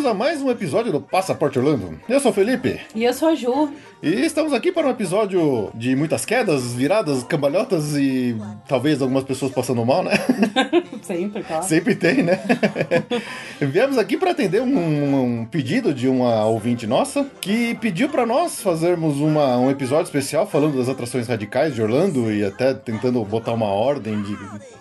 Bem-vindos a mais um episódio do Passaporte Orlando. Eu sou o Felipe E eu sou a Ju. e estamos aqui para um episódio de muitas quedas, viradas, cambalhotas e talvez algumas pessoas passando mal, né? Sempre, claro. Sempre tem, né? Viemos aqui para atender um, um pedido de uma ouvinte nossa que pediu para nós fazermos uma, um episódio especial falando das atrações radicais de Orlando e até tentando botar uma ordem de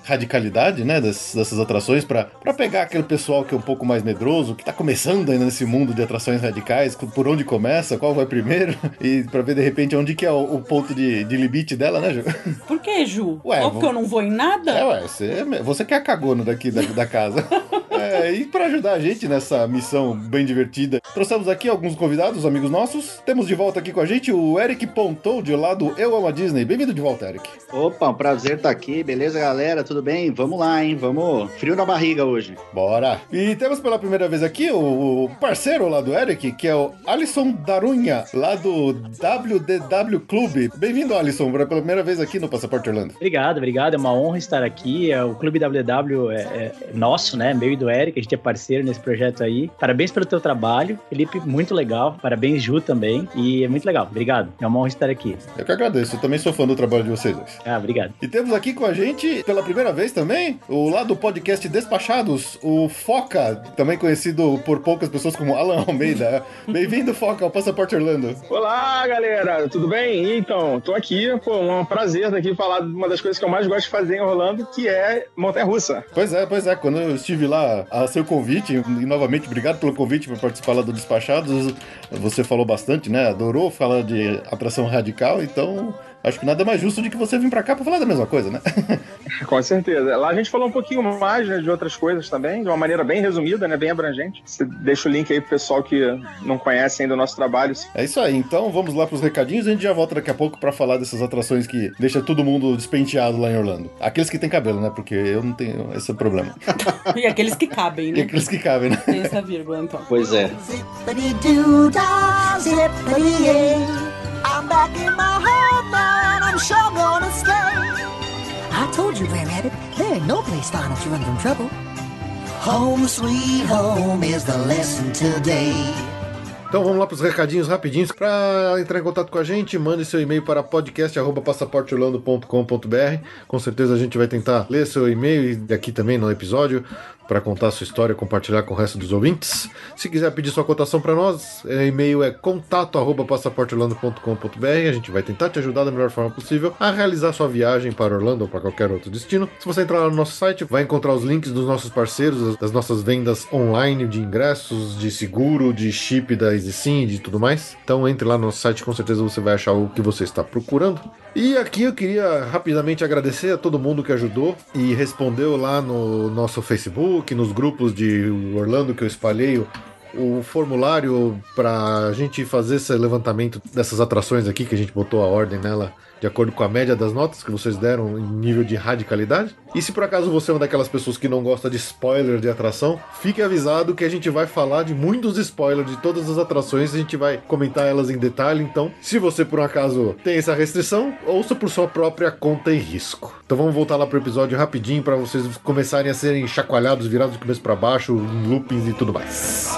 radicalidade, né, dessas, dessas atrações para pegar aquele pessoal que é um pouco mais medroso, que tá começando ainda nesse mundo de atrações radicais, por onde começa, qual vai primeiro e para ver de repente onde que é o, o ponto de, de limite dela, né, Ju? Por que, Ju? Ué, Ou porque vou- eu não vou em nada? É, ué, você, você que é a cagona daqui da, da casa. É, e para ajudar a gente nessa missão bem divertida, trouxemos aqui alguns convidados, amigos nossos. Temos de volta aqui com a gente o Eric Pontou, de lá do Eu Amo a Disney. Bem-vindo de volta, Eric. Opa, um prazer estar aqui, beleza, galera? Tudo bem? Vamos lá, hein? Vamos. Frio na barriga hoje. Bora! E temos pela primeira vez aqui o o parceiro lá do Eric, que é o Alisson Darunha, lá do WDW Clube. Bem-vindo, Alisson, pela primeira vez aqui no Passaporte Orlando. Obrigado, obrigado. É uma honra estar aqui. É, O Clube WW é, é nosso, né? Meu e do Eric, a gente é parceiro nesse projeto aí. Parabéns pelo teu trabalho, Felipe, muito legal. Parabéns, Ju, também. E é muito legal. Obrigado. É uma honra estar aqui. Eu que agradeço, eu também sou fã do trabalho de vocês dois. Ah, obrigado. E temos aqui com a gente, pela primeira vez também, o lá do podcast Despachados, o Foca, também conhecido por poucas pessoas como Alan Almeida. Bem-vindo, Foca, ao Passaporte Orlando. Olá, galera, tudo bem? Então, tô aqui, pô, um prazer estar aqui falar de uma das coisas que eu mais gosto de fazer em Orlando, que é montanha-russa. Pois é, pois é, quando eu estive lá a seu convite, e novamente obrigado pelo convite para participar lá do Despachados, você falou bastante, né? Adorou falar de atração radical, então acho que nada mais justo de que você vir para cá para falar da mesma coisa, né? Com certeza. Lá a gente falou um pouquinho mais né, de outras coisas também, de uma maneira bem resumida, né, bem abrangente. Você deixa o link aí pro pessoal que não conhece ainda o nosso trabalho. É isso aí, então vamos lá pros recadinhos e a gente já volta daqui a pouco pra falar dessas atrações que deixa todo mundo despenteado lá em Orlando. Aqueles que têm cabelo, né? Porque eu não tenho esse problema. E aqueles que cabem, E né? aqueles que cabem, né? Tem essa vírgula, então. Pois é. Zippity doo dah, zippity. I'm back in my I'm sure gonna stay. I told you, Grand Rabbit, there ain't no place fine if you run from trouble. Home sweet home is the lesson today. Então vamos lá pros recadinhos rapidinhos. Pra entrar em contato com a gente, mande seu e-mail para podcast.passaporteorlando.com.br. Com certeza a gente vai tentar ler seu e-mail e aqui também no episódio para contar sua história, compartilhar com o resto dos ouvintes. Se quiser pedir sua cotação para nós, o e-mail é contato@passaporteorlando.com.br. A gente vai tentar te ajudar da melhor forma possível a realizar sua viagem para Orlando ou para qualquer outro destino. Se você entrar lá no nosso site, vai encontrar os links dos nossos parceiros, das nossas vendas online de ingressos, de seguro, de chip da E de tudo mais. Então entre lá no site, com certeza você vai achar o que você está procurando. E aqui eu queria rapidamente agradecer a todo mundo que ajudou e respondeu lá no nosso Facebook, nos grupos de Orlando que eu espalhei o formulário para a gente fazer esse levantamento dessas atrações aqui que a gente botou a ordem nela de acordo com a média das notas que vocês deram em nível de radicalidade. E se por acaso você é uma daquelas pessoas que não gosta de spoiler de atração, fique avisado que a gente vai falar de muitos spoilers de todas as atrações, a gente vai comentar elas em detalhe. Então, se você por um acaso tem essa restrição, ouça por sua própria conta e risco. Então vamos voltar lá pro episódio rapidinho para vocês começarem a serem chacoalhados, virados de cabeça para baixo, em loopings e tudo mais.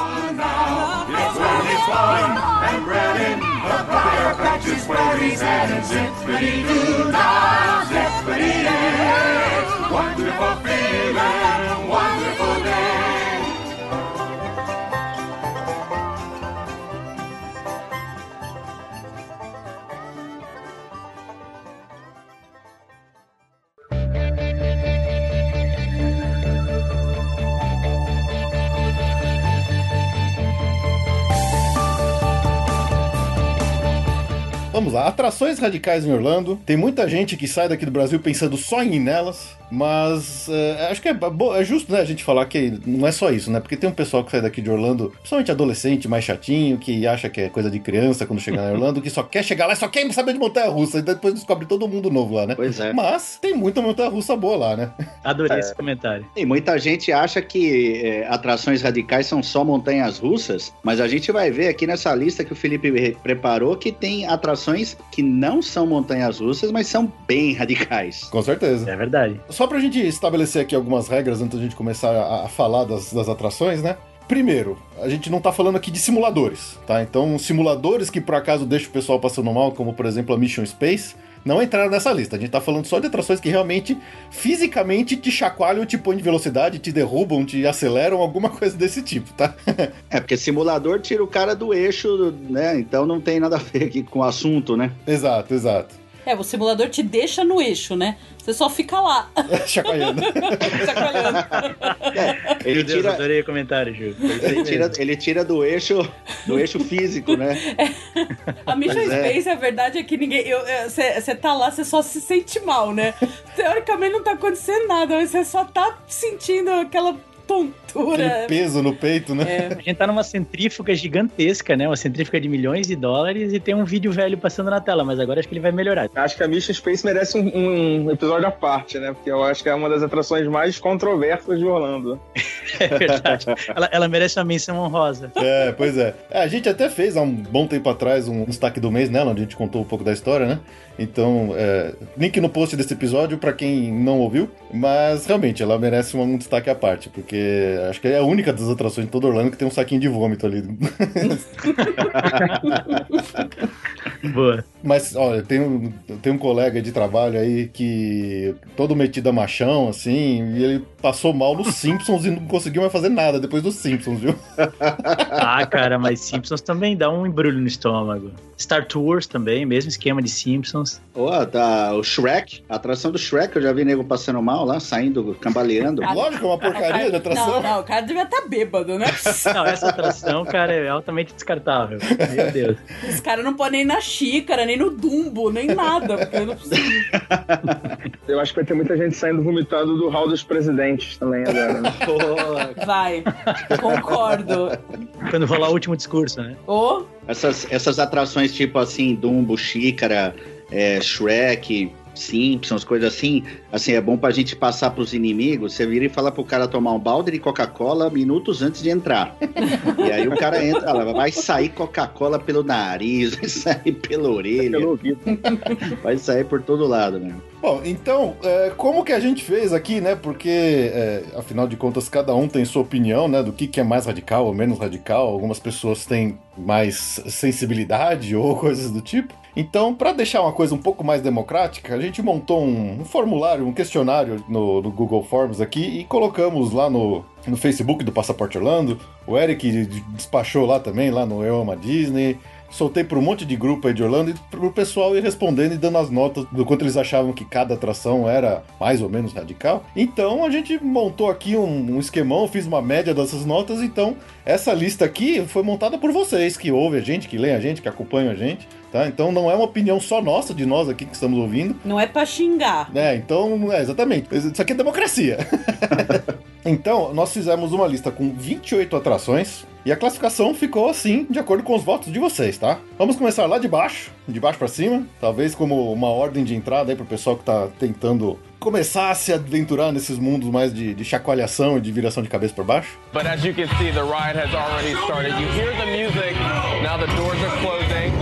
Flippity-doo-dah, flippity-dee, wonderful. Vamos lá, atrações radicais em Orlando. Tem muita gente que sai daqui do Brasil pensando só em ir nelas. Mas é, acho que é, é justo, né, a gente falar que não é só isso, né? Porque tem um pessoal que sai daqui de Orlando, principalmente adolescente, mais chatinho, que acha que é coisa de criança quando chegar em Orlando, que só quer chegar lá e só quer saber de montanha-russa, e depois descobre todo mundo novo lá, né? Pois é. Mas tem muita montanha-russa boa lá, né? Adorei É. esse comentário. E muita gente acha que é, atrações radicais são só montanhas russas, mas a gente vai ver aqui nessa lista que o Felipe re- preparou que tem atrações que não são montanhas russas, mas são bem radicais. Com certeza. É verdade. Só pra gente estabelecer aqui algumas regras antes da gente começar a, a falar das, das atrações, né? Primeiro, a gente não tá falando aqui de simuladores, tá? Então, simuladores que por acaso deixam o pessoal passando mal, como por exemplo a Mission Space, não entraram nessa lista. A gente tá falando só de atrações que realmente, fisicamente, te chacoalham, te põem de velocidade, te derrubam, te aceleram, alguma coisa desse tipo, tá? É, porque simulador tira o cara do eixo, né? Então não tem nada a ver aqui com o assunto, né? exato, exato. É, o simulador te deixa no eixo, né? Você só fica lá, Chacoalhando. chacoalhando. Ele Meu Deus, tira, adorei o comentário, Ju. ele tira, ele tira do eixo, do eixo físico, né? A Mission Pois é. Space, a verdade é que ninguém. Você tá lá, você só se sente mal, né? Teoricamente não tá acontecendo nada, mas você só tá sentindo aquela tontura. Aquele peso no peito, né? É. A gente tá numa centrífuga gigantesca, né? Uma centrífuga de milhões de dólares e tem um vídeo velho passando na tela, mas agora acho que ele vai melhorar. Acho que a Mission Space merece um, um episódio à parte, né? Porque eu acho que é uma das atrações mais controversas de Orlando. É verdade. ela, ela merece uma menção honrosa. É, pois é. É, A gente até fez há um bom tempo atrás um destaque do mês nela, onde a gente contou um pouco da história, né? Então, é, link no post desse episódio pra quem não ouviu. Mas realmente, ela merece um destaque à parte, porque acho que é a única das atrações de todo Orlando que tem um saquinho de vômito ali. Boa. Mas, olha, tem um, tem um colega de trabalho aí que todo metido a machão, assim, e ele passou mal nos Simpsons e não conseguiu mais fazer nada depois dos Simpsons, viu? Ah, cara, mas Simpsons também dá um embrulho no estômago. Star Tours também, mesmo esquema de Simpsons. Ó, tá o Shrek, a atração do Shrek, eu já vi nego passando mal lá, saindo, cambaleando. Lógico, é uma porcaria de atração. Não, não, o cara devia estar bêbado, né? Não, essa atração, cara, é altamente descartável. Meu Deus. Esse cara não pode nem na xícara, nem no dumbo, nem nada. Porque eu não preciso. Eu acho que vai ter muita gente saindo vomitando do hall dos presidentes também agora. Né? Vai, concordo. Quando rolar o último discurso, né? Ô, essas, essas atrações tipo assim, Dumbo, Xícara, é, Shrek, Simpsons, coisas assim, assim, é bom pra gente passar pros inimigos, você vira e fala pro cara tomar um balde de Coca-Cola minutos antes de entrar. e aí o cara entra, ela vai sair Coca-Cola pelo nariz, vai sair pela orelha, Pelo ouvido. vai sair por todo lado, né? Bom, então, é, como que a gente fez aqui, né? Porque, é, afinal de contas, cada um tem sua opinião, né? Do que, que é mais radical ou menos radical. Algumas pessoas têm mais sensibilidade ou coisas do tipo. Então, para deixar uma coisa um pouco mais democrática, a gente montou um, um formulário, um questionário no, no Google Forms aqui e colocamos lá no, no Facebook do Passaporte Orlando. O Eric despachou lá também, lá no Eu Amo a Disney. Soltei para um monte de grupo aí de Orlando e pro pessoal ir respondendo e dando as notas do quanto eles achavam que cada atração era mais ou menos radical. Então a gente montou aqui um, um esquemão, fiz uma média dessas notas. Então essa lista aqui foi montada por vocês que ouvem a gente, que leem a gente, que acompanham a gente. Tá? Então não é uma opinião só nossa, de nós aqui que estamos ouvindo. não é pra xingar. É, então, é, exatamente. Isso aqui é democracia. então, nós fizemos uma lista com 28 atrações e a classificação ficou assim, de acordo com os votos de vocês, tá? Vamos começar lá de baixo, de baixo pra cima, talvez como uma ordem de entrada aí pro pessoal que tá tentando começar a se aventurar nesses mundos mais de, de chacoalhação e de viração de cabeça pra baixo. But as you can see, the ride has already started. You hear the music. Now the doors are closing.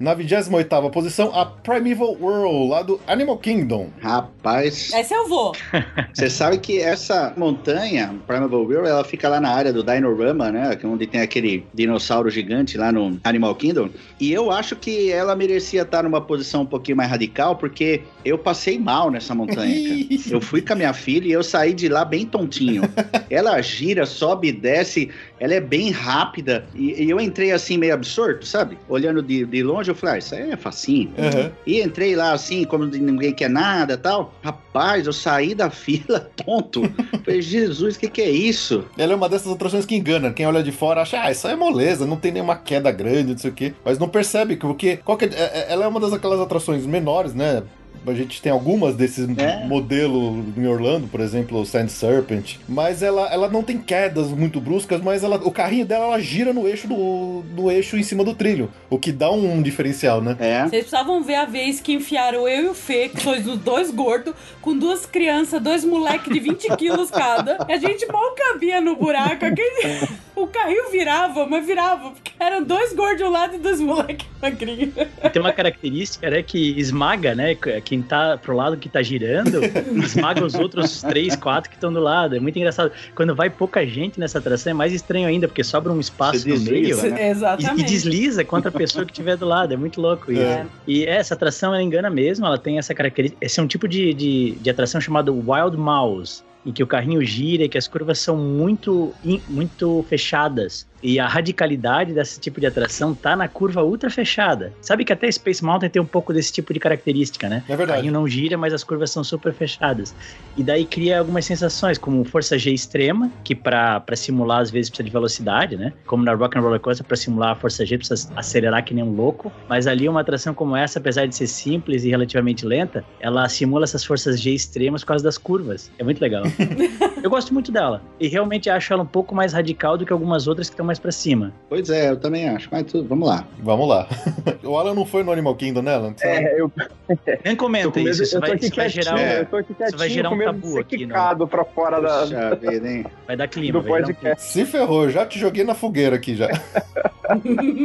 Na 28ª posição, a Primeval World, lá do Animal Kingdom. Rapaz, Essa eu vou. Você sabe que essa montanha, Primeval World, ela fica lá na área do Dinorama, né? que é Onde tem aquele dinossauro gigante lá no Animal Kingdom. E eu acho que ela merecia estar numa posição um pouquinho mais radical, porque eu passei mal nessa montanha, cara. Eu fui com a minha filha e eu saí de lá bem tontinho. Ela gira, sobe e desce, ela é bem rápida. E, e eu entrei assim meio absorto, sabe? Olhando de, de longe, eu falei, ah, isso aí é facinho. Aham. E entrei lá assim, como ninguém quer nada tal. Rapaz, eu saí da fila tonto. falei, Jesus, o que, que é isso? Ela é uma dessas atrações que engana. Quem olha de fora acha, ah, isso aí é moleza, não tem nenhuma queda grande, não sei o quê. Mas não percebe que porque qual que é- é- ela é uma das aquelas atrações menores, né? A gente tem algumas desses É. modelo em Orlando, por exemplo, o Sand Serpent, mas ela, ela não tem quedas muito bruscas, mas ela, o carrinho dela ela gira no eixo do no eixo em cima do trilho, o que dá um diferencial, né? É. Vocês precisavam ver a vez que enfiaram eu e o Fê, que sois os dois gordos, com duas crianças, dois moleques de 20 quilos cada. E a gente mal cabia no buraco. Aquele... O carrinho virava, mas virava, porque eram dois gordos de um lado e dois moleques magrinhos. E tem uma característica, né, que esmaga, né, quem tá pro lado que tá girando, esmaga os outros três, quatro que estão do lado. É muito engraçado. Quando vai pouca gente nessa atração é mais estranho ainda, porque sobra um espaço no meio. desliza, né? E, e desliza contra a pessoa que estiver do lado, é muito louco. E, É. e essa atração, ela engana mesmo, ela tem essa característica. Esse é um tipo de, de, de atração chamado Wild Mouse, em que o carrinho gira e que as curvas são muito, in- muito fechadas. E a radicalidade desse tipo de atração tá na curva ultra fechada. Sabe que até Space Mountain tem um pouco desse tipo de característica, né? É O verdade. carrinho não gira, mas as curvas são super fechadas. E daí cria algumas sensações, como força G extrema, que para simular às vezes precisa de velocidade, né? Como na Rock and Roller Coaster, para simular a força G precisa acelerar que nem um louco. Mas ali uma atração como essa, apesar de ser simples e relativamente lenta, ela simula essas forças G extremas por causa das curvas. É muito legal. Eu gosto muito dela. E realmente acho ela um pouco mais radical do que algumas outras que estão mais para cima. Pois é, eu também acho. Mas tudo, vamos lá. Vamos lá. o Alan não foi no Animal Kingdom, né, Alan? É, eu, Nem eu, comenta isso, isso eu vai, isso vai gerar um, eu aqui quietinho, vai gerar um tabu aqui, não. quicado pra fora da... Vida, hein? vai dar clima. do vai gerar um. Se ferrou, já te joguei na fogueira aqui já.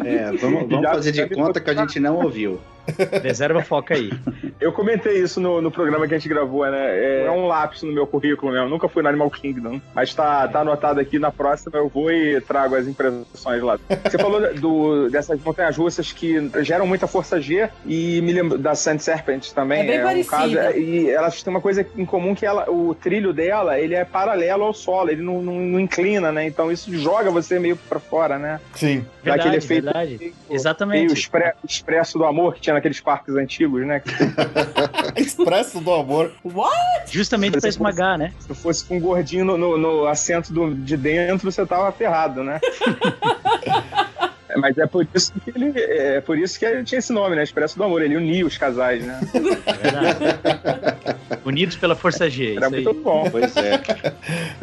É, vamos, vamos Já fazer de conta que a gente não ouviu. Reserva foca aí. Eu comentei isso no, no programa que a gente gravou, né? É, é um lapso no meu currículo mesmo. Nunca fui no Animal Kingdom. Mas tá, tá anotado aqui na próxima, eu vou e trago as impressões lá. Você falou do, dessas montanhas russas que geram muita força G e me lembro da Sand Serpent também. É bem um parecida. caso, é, e elas têm uma coisa em comum que ela, o trilho dela ele é paralelo ao solo, ele não, não, não inclina, né? Então isso joga você meio pra fora, né? Sim. Verdade, aquele efeito verdade. meio- Exatamente. meio expre- expresso do amor que tinha naqueles parques antigos, né? Expresso do amor. What? Justamente pra esmagar, né? Se fosse com um gordinho no, no- no assento do- de dentro, você tava ferrado, né? É, Mas é por isso que ele. É por isso que ele tinha esse nome, né? Expresso do Amor. Ele unia os casais, né? É verdade. Unidos pela força G. Era Isso aí. muito bom, Pois é.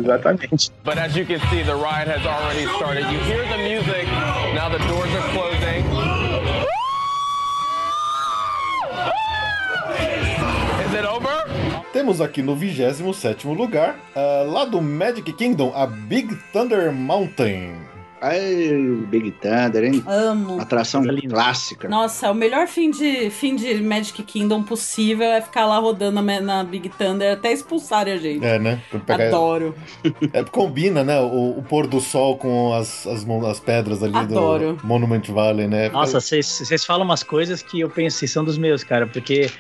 exatamente. But as you can see, the ride has already started. You hear the music. Now the doors are closing. Is it over? Temos aqui no 27 lugar, ah, lá do Magic Kingdom, a Big Thunder Mountain. Ai, Big Thunder, hein? Amo. Atração linda. clássica. Nossa, o melhor fim de, fim de Magic Kingdom possível é ficar lá rodando na, Big Thunder até expulsarem a gente. É, né? Pegar- Adoro. É, combina, né? O, o pôr do sol com as, as, as pedras ali Adoro. do Monument Valley, né? Nossa, vocês vocês falam umas coisas que eu penso que são dos meus, cara, porque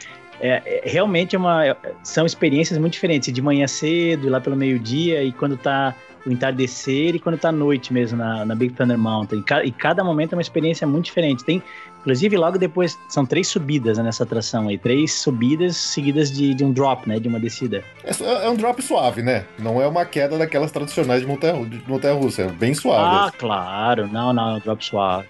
é, é- realmente é uma, são experiências muito diferentes. De manhã cedo, lá pelo meio-dia, e quando tá o entardecer, e quando tá noite mesmo na, na Big Thunder Mountain. E, ca- e cada momento é uma experiência muito diferente. Tem, inclusive, logo depois, são três subidas né, nessa atração aí. Três subidas seguidas de, de um drop, né? De uma descida. É, é um drop suave, né? Não é uma queda daquelas tradicionais de montanha, de montanha russa. É bem suave. Ah, claro. Não, não, é um drop suave.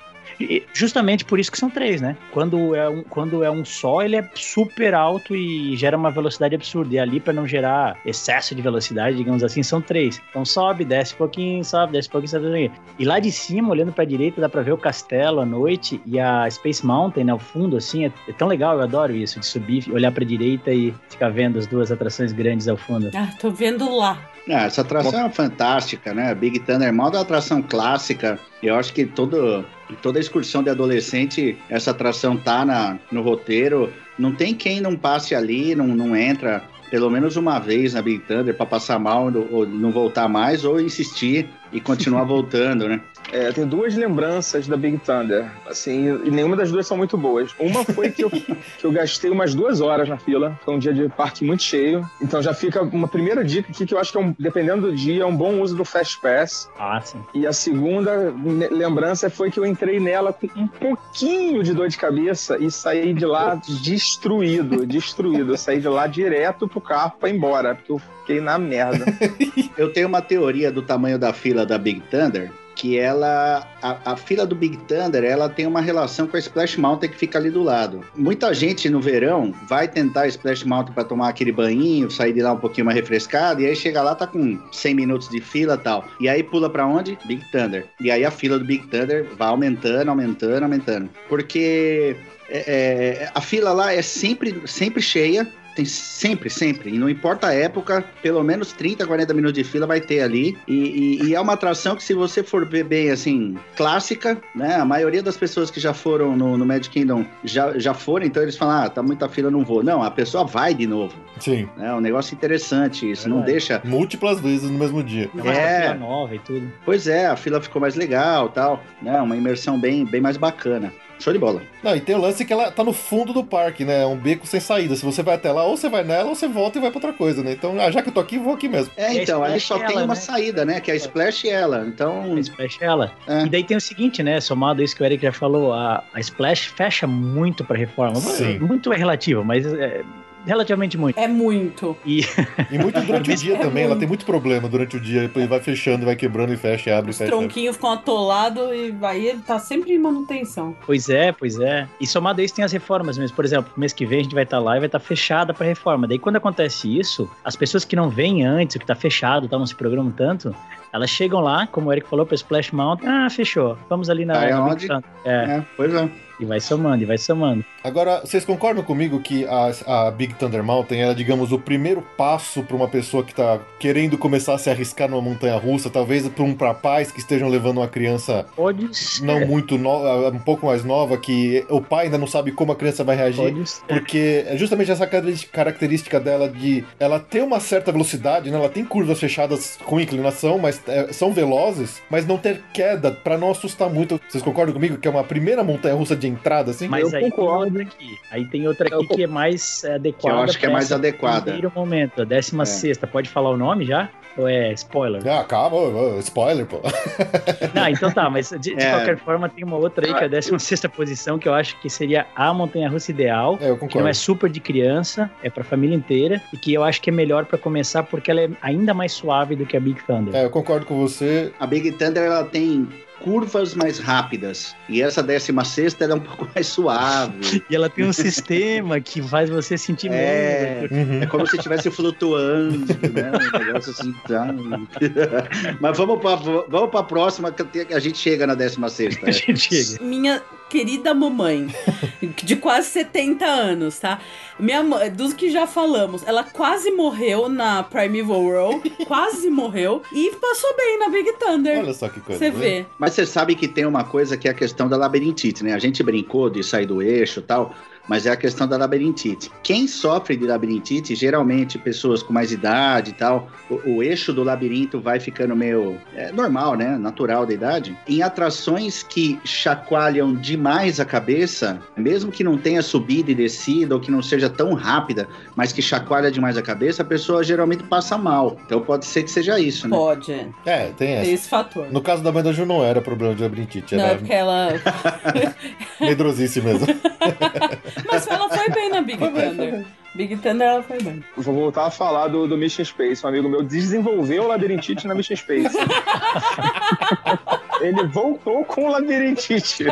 Justamente por isso que são três, né? Quando é um, quando é um só, ele é super alto e gera uma velocidade absurda. E ali, para não gerar excesso de velocidade, digamos assim, são três. Então sobe, desce um pouquinho, sobe, desce um pouquinho, sobe pouquinho. E lá de cima, olhando pra direita, dá pra ver o castelo à noite e a Space Mountain, né? Ao fundo, assim, é, é tão legal, eu adoro isso, de subir, olhar pra direita e ficar vendo as duas atrações grandes ao fundo. Ah, tô vendo lá. Ah, essa atração é fantástica, né? Big Thunder é uma atração clássica. Eu acho que todo, toda excursão de adolescente, essa atração tá na, no roteiro. Não tem quem não passe ali, não, não entra pelo menos uma vez na Big Thunder para passar mal ou não voltar mais, ou insistir e continuar voltando, né? É, eu tenho duas lembranças da Big Thunder, assim, e nenhuma das duas são muito boas. Uma foi que eu, que eu gastei umas duas horas na fila, foi um dia de parque muito cheio, então já fica uma primeira dica aqui que eu acho que, é um, dependendo do dia, é um bom uso do Fast Pass. Ah, sim. E a segunda lembrança foi que eu entrei nela com um pouquinho de dor de cabeça e saí de lá destruído, destruído. Eu saí de lá direto pro carro pra ir embora, porque eu fiquei na merda. Eu tenho uma teoria do tamanho da fila da Big Thunder, que ela. A, a fila do Big Thunder ela tem uma relação com a Splash Mountain que fica ali do lado. Muita gente no verão vai tentar a Splash Mountain para tomar aquele banhinho, sair de lá um pouquinho mais refrescado, e aí chega lá, tá com 100 minutos de fila tal. E aí pula para onde? Big Thunder. E aí a fila do Big Thunder vai aumentando, aumentando, aumentando. Porque é, é, a fila lá é sempre, sempre cheia. Tem sempre, sempre. E não importa a época, pelo menos 30, 40 minutos de fila vai ter ali. E, e- e é uma atração que, se você for ver bem, assim, clássica, né? A maioria das pessoas que já foram no, no Magic Kingdom já, já foram, então eles falam, ah, tá muita fila, não vou. Não, a pessoa vai de novo. Sim. É um negócio interessante isso. Não Verdade. deixa. Múltiplas vezes no mesmo dia. É. fila nova e tudo. Pois é, a fila ficou mais legal tal, né? Uma imersão bem, bem mais bacana. Show de bola. Não, e tem o lance que ela tá no fundo do parque, né? É um beco sem saída. Se você vai até lá, ou você vai nela, ou você volta e vai pra outra coisa, né? Então, ah, já que eu tô aqui, vou aqui mesmo. É, E a então, aí Splash só é tem ela, uma né? saída, né? Que é a Splash e ela. Então, A Splash é ela. É. E daí tem o seguinte, né? Somado a isso que o Eric já falou, a, a Splash fecha muito pra reforma. Sim. Muito é relativo, mas é relativamente muito. É muito. E E muito durante o dia É também. Ela muito. tem muito problema durante o dia. Depois vai fechando, vai quebrando e fecha, e abre e Os fecha. abre. tronquinhos ficam atolados e aí ele tá sempre em manutenção. Pois é, pois é. E somado a isso tem as reformas mesmo. Por exemplo, mês que vem a gente vai estar lá e vai estar fechada para reforma. Daí quando acontece isso, as pessoas que não vêm antes, o que tá fechado, tá, não se programam tanto, elas chegam lá, como o Eric falou, para Splash Mountain, ah, fechou. Vamos ali na, Aí Thunder. É, é, pois é. e vai somando, e vai somando. Agora, vocês concordam comigo que a, a Big Thunder Mountain é, digamos, o primeiro passo para uma pessoa que tá querendo começar a se arriscar numa montanha russa, talvez para um pra pais que estejam levando uma criança Pode ser. não muito nova, um pouco mais nova, que o pai ainda não sabe como a criança vai reagir. Pode ser. Porque é justamente essa característica- característica dela de ela ter uma certa velocidade, né? Ela tem curvas fechadas com inclinação, mas é, são velozes, mas não ter queda pra não assustar muito. Vocês concordam comigo que é uma primeira montanha russa de entrada, assim? Mas Eu aí concordo. tem aqui. Aí tem outra aqui Eu que é mais é, adequada. Que eu acho que é mais adequada. Primeiro momento, a 16 sexta. Pode falar o nome já? Ou é spoiler? Ah, calma, spoiler, pô. Não, então tá, mas de, de É. qualquer forma tem uma outra aí que é a 16 posição, que eu acho que seria a montanha russa ideal. É, eu Que não concordo. é super de criança, é pra família inteira, e que eu acho que é melhor pra começar porque ela é ainda mais suave do que a Big Thunder. É, eu concordo com você. A Big Thunder ela tem curvas mais rápidas. E essa 16 ela é um pouco mais suave. E ela tem um sistema que faz você sentir É. menos. Uhum. É como se estivesse flutuando, né? Um negócio assim. Tá? Mas vamos pra, vamos pra próxima, que a gente chega na 16. A gente chega. Minha querida mamãe, de quase 70 anos, tá? Minha mãe, dos que já falamos, ela quase morreu na Primeval World, quase morreu, e passou bem na Big Thunder. Olha só que coisa. Você né? vê. Mas você sabe que tem uma coisa que é a questão da labirintite, né? A gente brincou de sair do eixo e tal, mas é a questão da labirintite. Quem sofre de labirintite, geralmente pessoas com mais idade e tal, o, o eixo do labirinto vai ficando meio é, normal, né? Natural da idade. Em atrações que chacoalham demais a cabeça, mesmo que não tenha subida e descida ou que não seja tão rápida, mas que chacoalha demais a cabeça, a pessoa geralmente passa mal. Então pode ser que seja isso, né? Pode, É, tem tem essa. esse fator. No caso da mãe da Ju não era problema de labirintite, Não, é era porque ela. medrosice mesmo. Mas ela foi bem na Big Thunder. Big Thunder ela foi bem. Vou voltar a falar do, do Mission Space. Um amigo meu desenvolveu labirintite na Mission Space. Ele voltou com labirintite.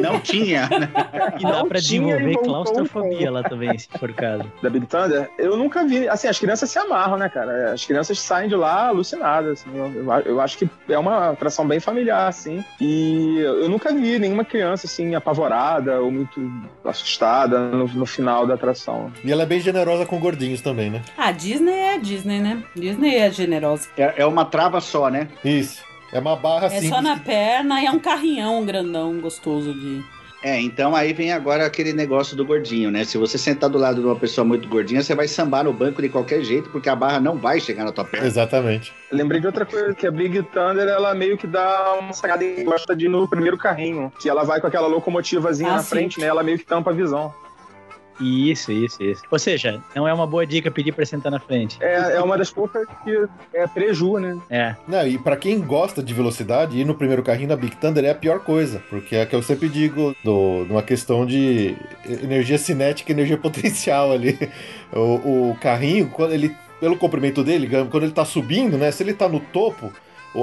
Não tinha, né? E dá Não pra desenvolver claustrofobia lá também, se for caso. Da Big Thunder, eu nunca vi. Assim, as crianças se amarram, né, cara? As crianças saem de lá alucinadas. Assim, eu, eu, eu acho que é uma atração bem familiar, assim. E eu nunca vi nenhuma criança, assim, apavorada ou muito assustada no, no final da atração. E ela é bem generosa com gordinhos também, né? Ah, Disney é Disney, né? Disney é generosa. É, é uma trava só, né? Isso. É uma barra É simples. só na perna e é um carrinhão grandão, gostoso de. É, então aí vem agora aquele negócio do gordinho, né? Se você sentar do lado de uma pessoa muito gordinha, você vai sambar no banco de qualquer jeito, porque a barra não vai chegar na tua perna. Exatamente. Eu lembrei de outra coisa, que a Big Thunder, ela meio que dá uma sacada e gosta de ir no primeiro carrinho, que ela vai com aquela locomotivazinha Ah, na sim. frente, né? Ela meio que tampa a visão. Isso, isso, isso. Ou seja, não é uma boa dica pedir pra sentar na frente. É, é uma das poucas que é preju, né? É. Não, e pra quem gosta de velocidade, ir no primeiro carrinho da Big Thunder é a pior coisa, porque é a que eu sempre digo do, de uma questão de energia cinética e energia potencial ali. O, o carrinho, quando ele, pelo comprimento dele, quando ele tá subindo, né? Se ele tá no topo,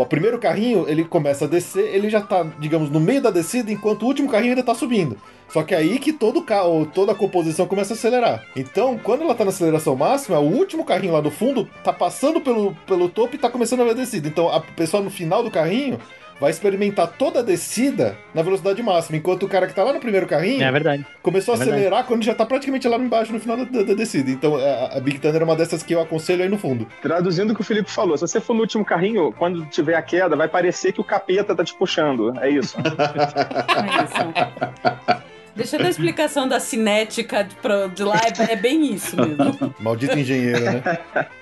o primeiro carrinho ele começa a descer, ele já tá, digamos, no meio da descida, enquanto o último carrinho ainda tá subindo. Só que é aí que todo o carro, toda a composição começa a acelerar. Então, quando ela tá na aceleração máxima, o último carrinho lá do fundo tá passando pelo, pelo topo e tá começando a ver a descida. Então, a pessoa no final do carrinho vai experimentar toda a descida na velocidade máxima, enquanto o cara que tá lá no primeiro carrinho É verdade. começou a É verdade. acelerar quando já tá praticamente lá embaixo no final da, da- da descida. Então, a, a Big Thunder é uma dessas que eu aconselho aí no fundo. Traduzindo o que o Felipe falou, se você for no último carrinho, quando tiver a queda, vai parecer que o capeta tá te puxando. É isso. É isso. Deixa eu dar a explicação da cinética de, pro- de lá, é, é bem isso mesmo. Maldito engenheiro, né?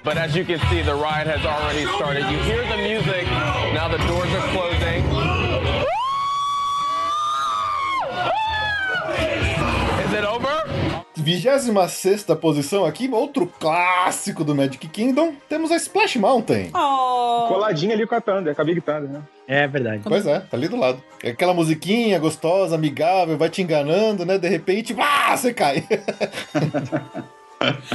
But as you can see, the ride has already started. You hear the music. Now the doors are closing. 26 posição aqui, outro clássico do Magic Kingdom, temos a Splash Mountain. Oh, Coladinho ali com a Thunder, com a Big Thunder, né? É verdade. Pois é, tá ali do lado. É aquela musiquinha gostosa, amigável, vai te enganando, né? De repente, ah, você cai.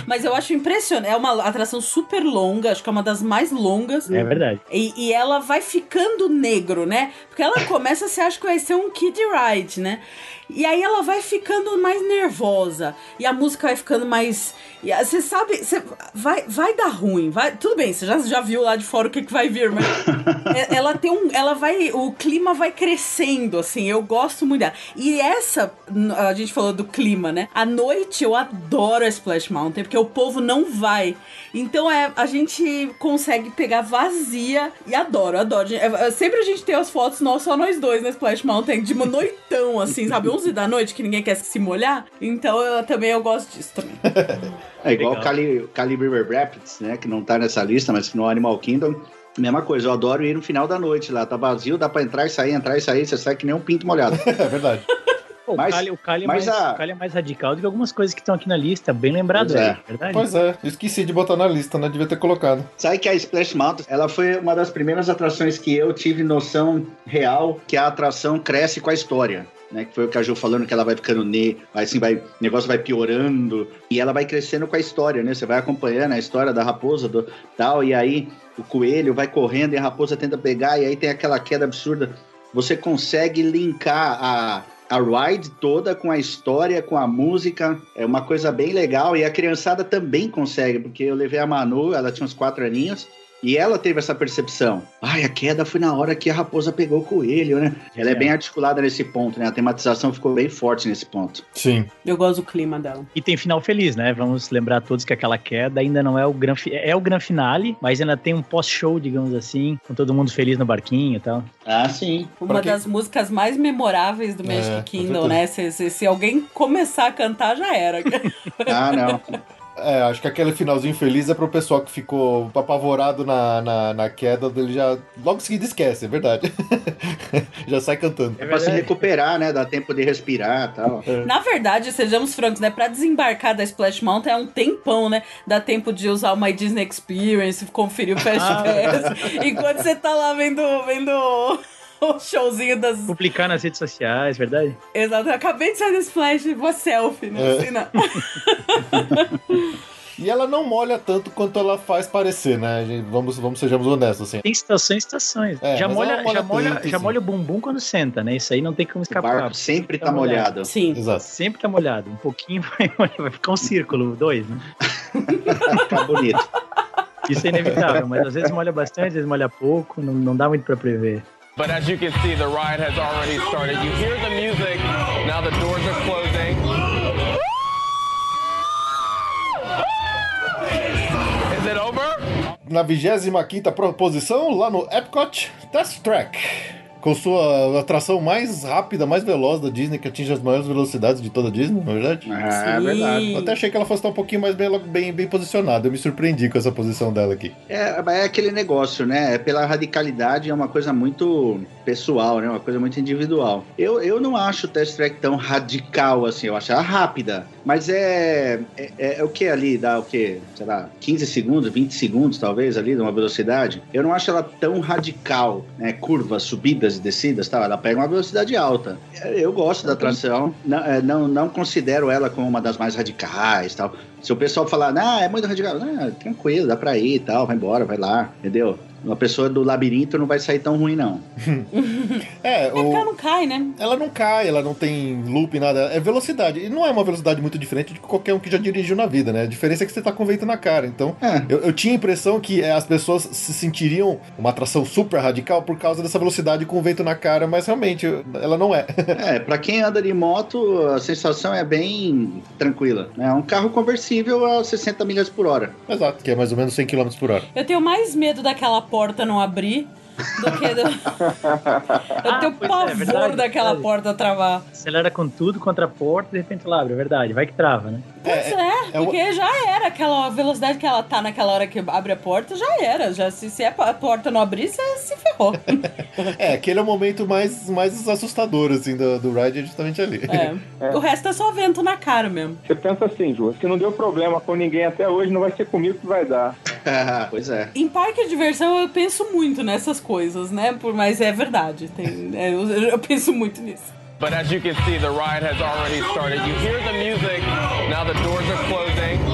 mas eu acho impressionante. É uma atração super longa, acho que é uma das mais longas. É verdade. E, e ela vai ficando negro, né? Porque ela começa, você acha que vai ser um Kid Ride, né? E aí ela vai ficando mais nervosa. E a música vai ficando mais. Você sabe, você vai, vai dar ruim. Vai, tudo bem, você já, já viu lá de fora o que, que vai vir, mas. é- ela tem um. Ela vai. O clima vai crescendo, assim. Eu gosto muito dela. E essa. A gente falou do clima, né? À noite eu adoro a Splash Mountain, porque o povo não vai. Então é, a gente consegue pegar vazia e adoro, adoro. É, é, Sempre a gente tem as fotos nós, só nós dois na Splash Mountain, de uma noitão, assim, sabe? 11 da noite, que ninguém quer se molhar. Então eu também eu gosto disso também. É igual Legal. o Cali, Cali River Rapids, né? Que não tá nessa lista, mas que no Animal Kingdom. Mesma coisa, eu adoro ir no final da noite lá. Tá vazio, dá pra entrar e sair, entrar e sair, você sai que nem um pinto molhado. é verdade. Pô, o Mas- Kali, o Kali é mas mais, a- o Kali é mais radical do que algumas coisas que estão aqui na lista. Bem lembrado Pois aí, é. verdade? Pois é, esqueci de botar na lista, né? Devia ter colocado. Sabe que a Splash Mountain, ela foi uma das primeiras atrações que eu tive noção real que a atração cresce com a história. Né, que foi o que a Ju falando que ela vai ficando ne, assim, vai, o negócio vai piorando e ela vai crescendo com a história, né? Você vai acompanhando a história da raposa do tal e aí o coelho vai correndo e a raposa tenta pegar e aí tem aquela queda absurda. Você consegue linkar a a ride toda com a história, com a música, é uma coisa bem legal e a criançada também consegue, porque eu levei a Manu, ela tinha uns quatro aninhos, e ela teve essa percepção. Ai, a queda foi na hora que a raposa pegou o coelho, né? Ela é, É. bem articulada nesse ponto, né? A tematização ficou bem forte nesse ponto. Sim. Eu gosto do clima dela. E tem final feliz, né? Vamos lembrar todos que aquela queda ainda não é o gran, fi- é o gran finale, mas ainda tem um pós-show, digamos assim, com todo mundo feliz no barquinho e tal. Ah, sim. Uma Pra quem- das músicas mais memoráveis do Magic É, Kingdom, né? Se, se, se alguém começar a cantar, já era. Ah, não. É, acho que aquele finalzinho feliz é pro pessoal que ficou apavorado na, na, na queda, ele já logo em seguida esquece, é verdade. já sai cantando. É pra se recuperar, né? Dá tempo de respirar e tal. Na verdade, sejamos francos, né? Pra desembarcar da Splash Mountain é um tempão, né? Dá tempo de usar o My Disney Experience, conferir o Fast Ah, Pass. Enquanto você tá lá vendo, vendo o showzinho das. Publicar nas redes sociais, verdade? Exato, eu acabei de sair da Splash, vou selfie, né? É. Assim, não. E ela não molha tanto quanto ela faz parecer, né? Vamos, vamos sejamos honestos, assim. Tem estações e estações. É, já molha, molha já, molha, tanto, já assim. molha o bumbum quando senta, né? Isso aí não tem como O escapar. barco sempre tá Tá molhado. molhado. Sim. Exato. Sempre tá molhado. Um pouquinho vai, vai ficar um círculo, dois, né? Fica bonito. Isso é inevitável, mas às vezes molha bastante, às vezes molha pouco, não, não dá muito pra prever. But as you can see, the ride has already started. You hear the music. Now the doors are closing. Is it over? Na 25 posição, lá no Epcot, Test Track. Com sua atração mais rápida, mais veloz da Disney, que atinge as maiores velocidades de toda a Disney, na verdade. Ah, é Sim. verdade. Eu até achei que ela fosse estar um pouquinho mais bem, bem, bem posicionada. Eu me surpreendi com essa posição dela aqui. É, é aquele negócio, né? É Pela radicalidade é uma coisa muito pessoal, né? Uma coisa muito individual. Eu, eu não acho o Test Track tão radical assim, eu acho ela rápida. Mas é, é, é o que ali? Dá o que? Sei lá, 15 segundos, 20 segundos talvez ali, de uma velocidade. Eu não acho ela tão radical, né? Curvas, subidas e descidas, tal. Ela pega uma velocidade alta. Eu gosto da tração, não, é, não, não considero ela como uma das mais radicais, tal. Se o pessoal falar, ah, é muito radical, ah, tranquilo, dá pra ir e tal, vai embora, vai lá, entendeu? Uma pessoa do labirinto não vai sair tão ruim, não. É, É porque ela o... não cai, né? ela não cai, ela não tem loop, nada. É velocidade. E não é uma velocidade muito diferente de qualquer um que já dirigiu na vida, né? A diferença é que você tá com o vento na cara. Então, É. eu, eu tinha a impressão que é, as pessoas se sentiriam uma atração super radical por causa dessa velocidade com o vento na cara, mas realmente ela não é. É, pra quem anda de moto, a sensação é bem tranquila. né? É um carro conversível a 60 milhas por hora. Exato, que é mais ou menos 100 km por hora. Eu tenho mais medo daquela porta não abrir do que do... Eu tenho pois é, pavor verdade, daquela verdade. porta travar. Acelera com tudo contra a porta e de repente ela abre, é verdade. Vai que trava, né? Pois é, é o- porque já era aquela velocidade que ela tá naquela hora que abre a porta, já era. Já, se, se a porta não abrir, você se ferrou. É, aquele é o momento mais, mais assustador, assim, do, do ride, é justamente ali. É. O resto é só vento na cara mesmo. Você pensa assim, Ju, se não deu problema com ninguém até hoje, não vai ser comigo que vai dar. pois é. Em parque de diversão eu penso muito nessas coisas, né? Por, mas é verdade. Tem, é, eu, eu penso muito nisso. But as you can see, the ride has already started. You hear the music. Now the doors are closing.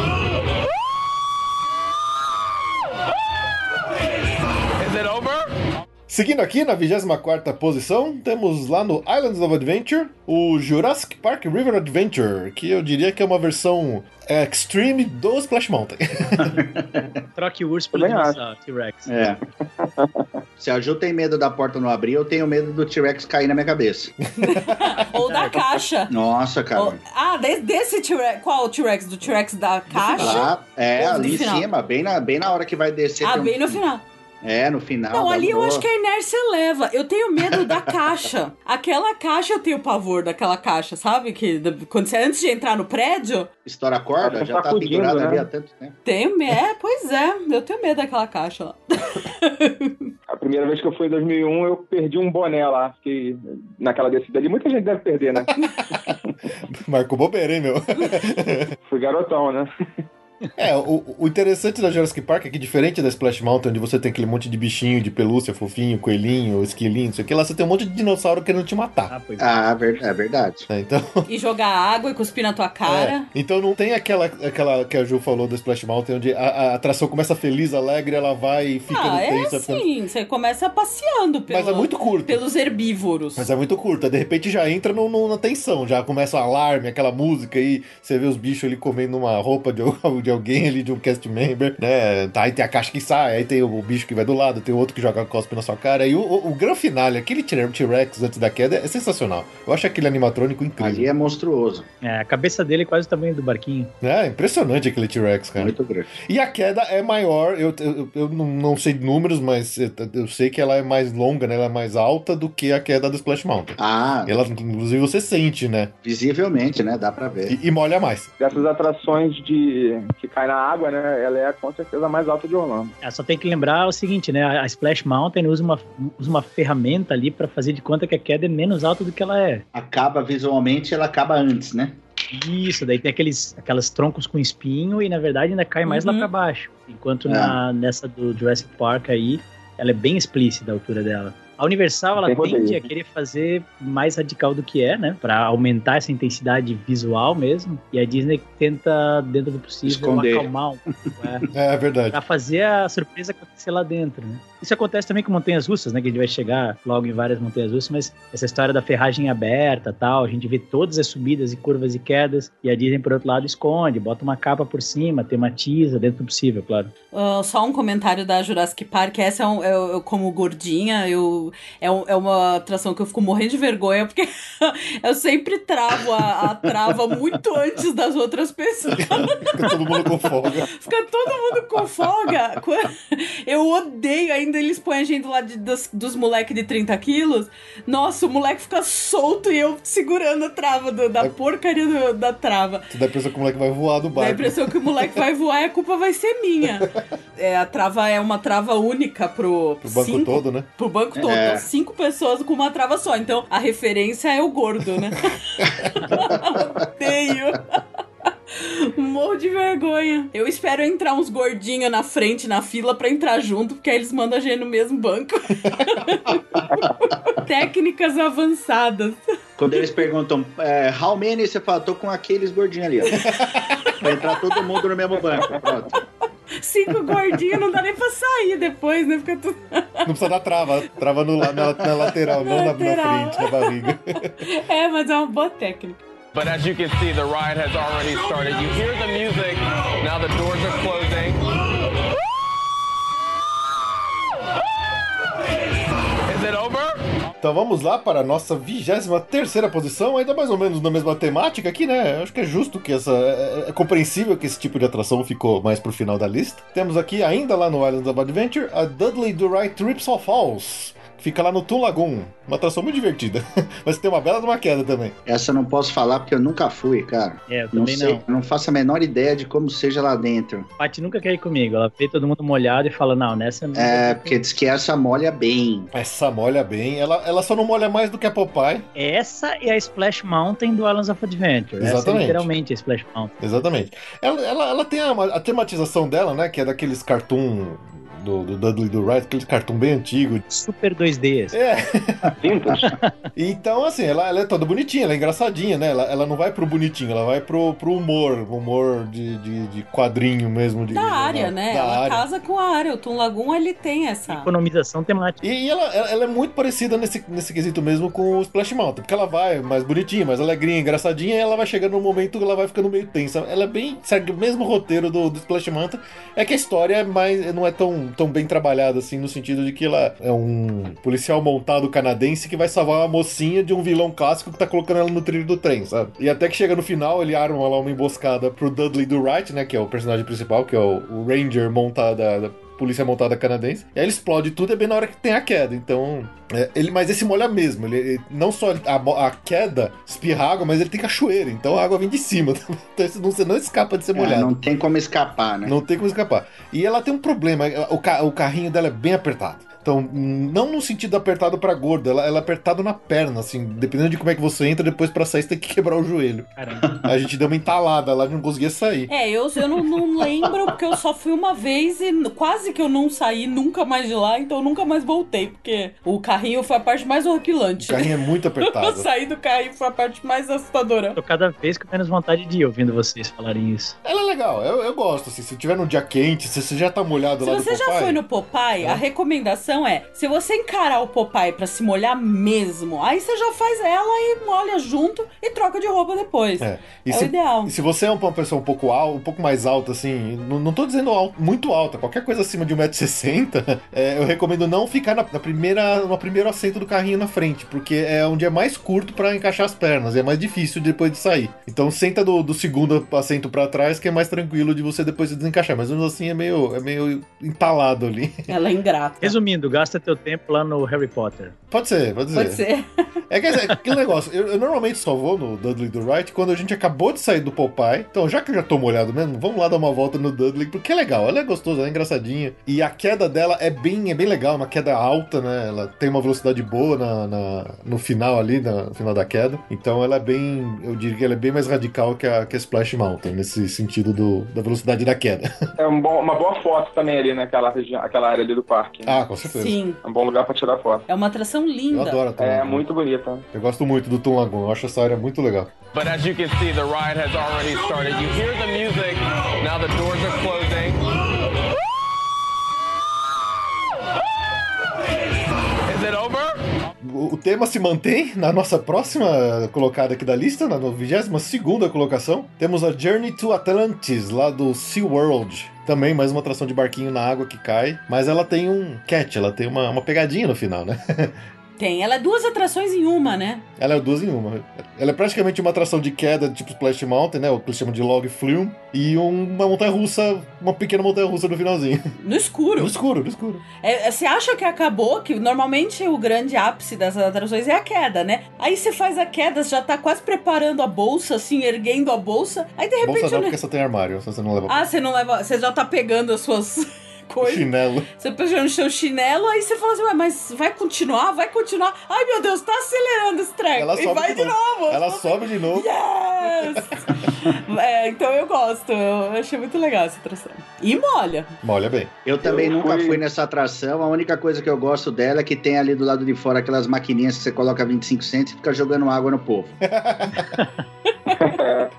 Seguindo aqui na 24 posição, temos lá no Islands of Adventure o Jurassic Park River Adventure, que eu diria que é uma versão extreme do Splash Mountain. Troque o urso pelo T-Rex. É. Se a Ju tem medo da porta não abrir, eu tenho medo do T-Rex cair na minha cabeça. Ou da caixa. Nossa, cara. Ou- ah, de- desse T-Rex. Qual o T-Rex? Do T-Rex da caixa? Lá, é, Ou do ali em cima, bem na, bem na hora que vai descer. Ah, tem um- bem no final. É, no final. Não, ali eu boa. acho que a inércia leva. Eu tenho medo da caixa. Aquela caixa eu tenho pavor daquela caixa, sabe? Que quando você antes de entrar no prédio, Estoura a corda, Tá já tá sacudindo, pendurada né? ali há tanto tempo. tenho medo. É, pois é, eu tenho medo daquela caixa lá. A primeira vez que eu fui em 2001, eu perdi um boné lá. Fiquei naquela descida ali. Muita gente deve perder, né? Marcou bobeira, hein, meu? Fui garotão, né? É, o, o interessante da Jurassic Park é que, diferente da Splash Mountain, onde você tem aquele monte de bichinho, de pelúcia, fofinho, coelhinho, esquilinho, não sei o que, lá você tem um monte de dinossauro querendo te matar. Ah, pois é. Ah, ver- é verdade. né? Então, E jogar água e cuspir na tua cara. é. então não tem aquela, aquela que a Ju falou da Splash Mountain, onde a, a atração começa feliz, alegre, ela vai e fica Ah, no é tenso. ficando- assim, você começa passeando pelo, Mas é muito curto. pelos herbívoros. Mas é muito curta, de repente já entra no, no- na tensão, já começa o alarme, aquela música aí, você vê os bichos ali comendo uma roupa de, de alguém ali, de um cast member, né? Tá, aí tem a caixa que sai, aí tem o, o bicho que vai do lado, tem outro que joga cospe na sua cara, e o, o, o grande finale, aquele T-Rex antes da queda é sensacional. Eu acho aquele animatrônico Ali incrível. é monstruoso. É, a cabeça dele é quase o tamanho do barquinho. É, impressionante aquele T-Rex, cara. Muito grande. E a queda é maior, eu, eu, eu não, não sei números, mas eu, eu sei que ela é mais longa, né? Ela é mais alta do que a queda do Splash Mountain. Ah, Ela, inclusive, você sente, né? visivelmente, né? Dá pra ver. E, e molha mais. Dessas atrações de que cai na água, né? Ela é com certeza a mais alta de Orlando. É, só tem que lembrar o seguinte, né? A Splash Mountain usa uma, usa uma ferramenta ali pra fazer de conta que a queda é menos alta do que ela é. Acaba visualmente, ela acaba antes, né? Isso, daí tem aqueles, aquelas troncos com espinho e na verdade ainda cai mais Uhum. lá pra baixo. Enquanto É. na, nessa do Jurassic Park aí, ela é bem explícita a altura dela. A Universal ela tende rodeio. a querer fazer mais radical do que é, né? Pra aumentar essa intensidade visual mesmo. E a Disney tenta, dentro do possível, Esconder. acalmar um pouco. É. É verdade. Pra fazer a surpresa acontecer lá dentro, né? Isso acontece também com montanhas russas, né? Que a gente vai chegar logo em várias montanhas russas, mas essa história da ferragem aberta tal, a gente vê todas as subidas e curvas e quedas, e a Disney, por outro lado, esconde, bota uma capa por cima, tematiza, dentro do possível, claro. Ah, só um comentário da Jurassic Park. Essa é um, eu, eu, como gordinha, eu eu, é, um- é uma atração que eu fico morrendo de vergonha, porque eu sempre travo a, a trava muito antes das outras pessoas. Fica todo mundo com folga. Fica todo mundo com folga. Eu odeio ainda eles põem a gente lá de, dos, dos moleques de 30 quilos. Nossa, o moleque fica solto e eu segurando a trava do- da porcaria do- da trava. Tu dá a impressão que o moleque vai voar do Dá a impressão que o moleque vai voar e a culpa vai ser minha. É, a trava é uma trava única pro, Pro banco cinco, todo, né? Pro banco todo. É. Cinco pessoas com uma trava só. Então a referência é o gordo, né? Odeio. Morro de vergonha. Eu espero entrar uns gordinhos na frente, na fila, pra entrar junto, porque aí eles mandam a gente no mesmo banco. Técnicas avançadas. Quando eles perguntam, é, how many, você fala, tô com aqueles gordinhos ali, ó. Pra entrar todo mundo no mesmo banco. Pronto. Cinco gordinhos, não dá nem pra sair depois, né? Fica tudo. Não precisa dar trava. Trava no, na, na lateral, não na, na frente, na barriga. É, mas é uma boa técnica. But as you can see, the ride has already started. You hear the music. Now the doors are closing. Então vamos lá para a nossa 23 terceira posição, ainda mais ou menos na mesma temática aqui, né? Acho que é justo que essa. É, é compreensível que esse tipo de atração ficou mais pro final da lista. Temos aqui, ainda lá no Islands of Adventure, a Dudley Do Right Trips of Falls. Fica lá no Toon Lagoon. Uma atração muito divertida. Mas tem uma bela de uma queda também. Essa eu não posso falar porque eu nunca fui, cara. É, eu Não também sei, não. não faço a menor ideia de como seja lá dentro. A Paty nunca quer ir comigo. Ela vê todo mundo molhado e fala, não, nessa não. É, porque diz que essa molha bem. Essa molha bem. Ela, ela só não molha mais do que a Popeye. Essa é a Splash Mountain do Islands of Adventure. Essa é Exatamente. literalmente a Splash Mountain. Exatamente. Ela, ela, ela tem a, a tematização dela, né? Que é daqueles cartoon do, do Dudley do Right, aquele cartoon bem antigo. Super 2D. assim. É, Vintage. Então, assim, ela, ela é toda bonitinha, ela é engraçadinha, né? Ela, ela não vai pro bonitinho, ela vai pro, pro humor, humor de, de, de quadrinho mesmo. De, Da área, né? Da Ela área. casa com a área. O Toon Lagoon, ele tem essa. Economização temática. E, e ela, ela, ela é muito parecida nesse, nesse quesito mesmo com o Splash Mountain, porque ela vai mais bonitinha, mais alegrinha, engraçadinha, e ela vai chegando num momento que ela vai ficando meio tensa. Ela é bem. segue o mesmo roteiro do, do Splash Mountain, é que a história é mais, não é tão, tão bem trabalhada assim, no sentido de que ela é um policial montado canadense que vai salvar uma mocinha de um vilão clássico que tá colocando ela no trilho do trem, sabe? E até que chega no final, ele arma lá uma emboscada pro Dudley do Wright, né? Que é o personagem principal, que é o, Ranger montado polícia montada canadense. E aí ele explode tudo, é bem na hora que tem a queda. Então, é, ele, mas esse molha mesmo. Ele, ele- não só a, a queda espirra água, mas ele tem cachoeira. Então a água vem de cima. Então isso não- você não escapa de ser É, molhado. não tem como escapar, né? Não tem como escapar. E ela tem um problema, o, ca- o carrinho dela é bem apertado. Então, não no sentido apertado pra gordo, ela, ela é apertado na perna, assim, dependendo de como é que você entra, depois pra sair você tem que quebrar o joelho. Caramba. A gente deu uma entalada lá, não conseguia sair. É, eu, eu não, não lembro, porque eu só fui uma vez e quase que eu não saí nunca mais de lá, então eu nunca mais voltei, porque o carrinho foi a parte mais O horripilante. carrinho é muito Eu apertado. saí do carrinho foi a parte mais assustadora. Tô cada vez com menos vontade de ir ouvindo vocês falarem isso. Ela é legal, eu, eu gosto, assim, se tiver num dia quente, se você já tá molhado Se lá você do já Popeye, foi no Popeye, É. a recomendação é: se você encarar o Popeye pra se molhar mesmo, aí você já faz ela e molha junto e troca de roupa depois. É, É. E o se, ideal. e se você é uma pessoa um pouco alta, um pouco mais alta, assim, não, não tô dizendo alto- muito alta, qualquer coisa acima de 1,60m, é, eu recomendo não ficar na, na primeira, no primeiro assento do carrinho na frente, porque é onde é mais curto pra encaixar as pernas, e é mais difícil depois de sair. Então senta do, do segundo assento pra trás, que é mais tranquilo de você depois se desencaixar, mas mesmo assim é meio, é meio entalado ali. Ela é ingrata. Resumindo, gasta teu tempo lá no Harry Potter. Pode ser, pode dizer. Pode ser. É que é aquele negócio, eu, eu normalmente só vou no Dudley do Right quando a gente acabou de sair do Popeye. Então, já que eu já tô molhado mesmo, vamos lá dar uma volta no Dudley, porque é legal, ela é gostosa, ela é engraçadinha. E a queda dela é bem, é bem legal, uma queda alta, né? Ela tem uma velocidade boa na, na- no final ali, na- no final da queda. Então ela é bem, eu diria que ela é bem mais radical que a, que a Splash Mountain, nesse sentido do, da velocidade da queda. É um bom- uma boa foto também ali naquela região, aquela área ali do parque. né? Ah, com certeza. Sim. É um bom lugar pra tirar foto. É uma atração Eu linda. adoro a Tom É Lagoon. muito bonita. Eu gosto muito do Tom Lagoon, eu acho essa área muito legal. But as you can see, the ride has already started. You hear the music. Now the doors are closing. O, tema se mantém na nossa próxima colocada aqui da lista, na 22 colocação. Temos a Journey to Atlantis, lá do SeaWorld. Também mais uma atração de barquinho na água que cai, mas ela tem um catch, ela tem uma, uma pegadinha no final, né? Tem. Ela é duas atrações em uma, né? Ela é duas em uma. Ela é praticamente uma atração de queda tipo Splash Mountain, né? O que eles chamam de log flume. E uma montanha russa, uma pequena montanha russa no finalzinho. No escuro. No escuro, no escuro. É, você acha que acabou, que normalmente o grande ápice dessas atrações é a queda, né? Aí você faz a queda, você já tá quase preparando a bolsa, assim, erguendo a bolsa. Aí de repente. Bolsa não, né? porque você tem armário, você não leva Ah, você não leva. Você já tá pegando as suas coisas. chinelo. Você pegando o seu chinelo, aí você fala assim, Ué, mas vai continuar? Vai continuar? Ai, meu Deus, tá acelerando esse treco. Ela e sobe vai de de novo. Ela sobe de novo. Yes! é, então eu gosto. Eu achei muito legal essa atração. E molha. Molha bem. Eu também Eu nunca fui- fui nessa atração. A única coisa que eu gosto dela é que tem ali do lado de fora aquelas maquininhas que você coloca 25 centos e fica jogando água no povo.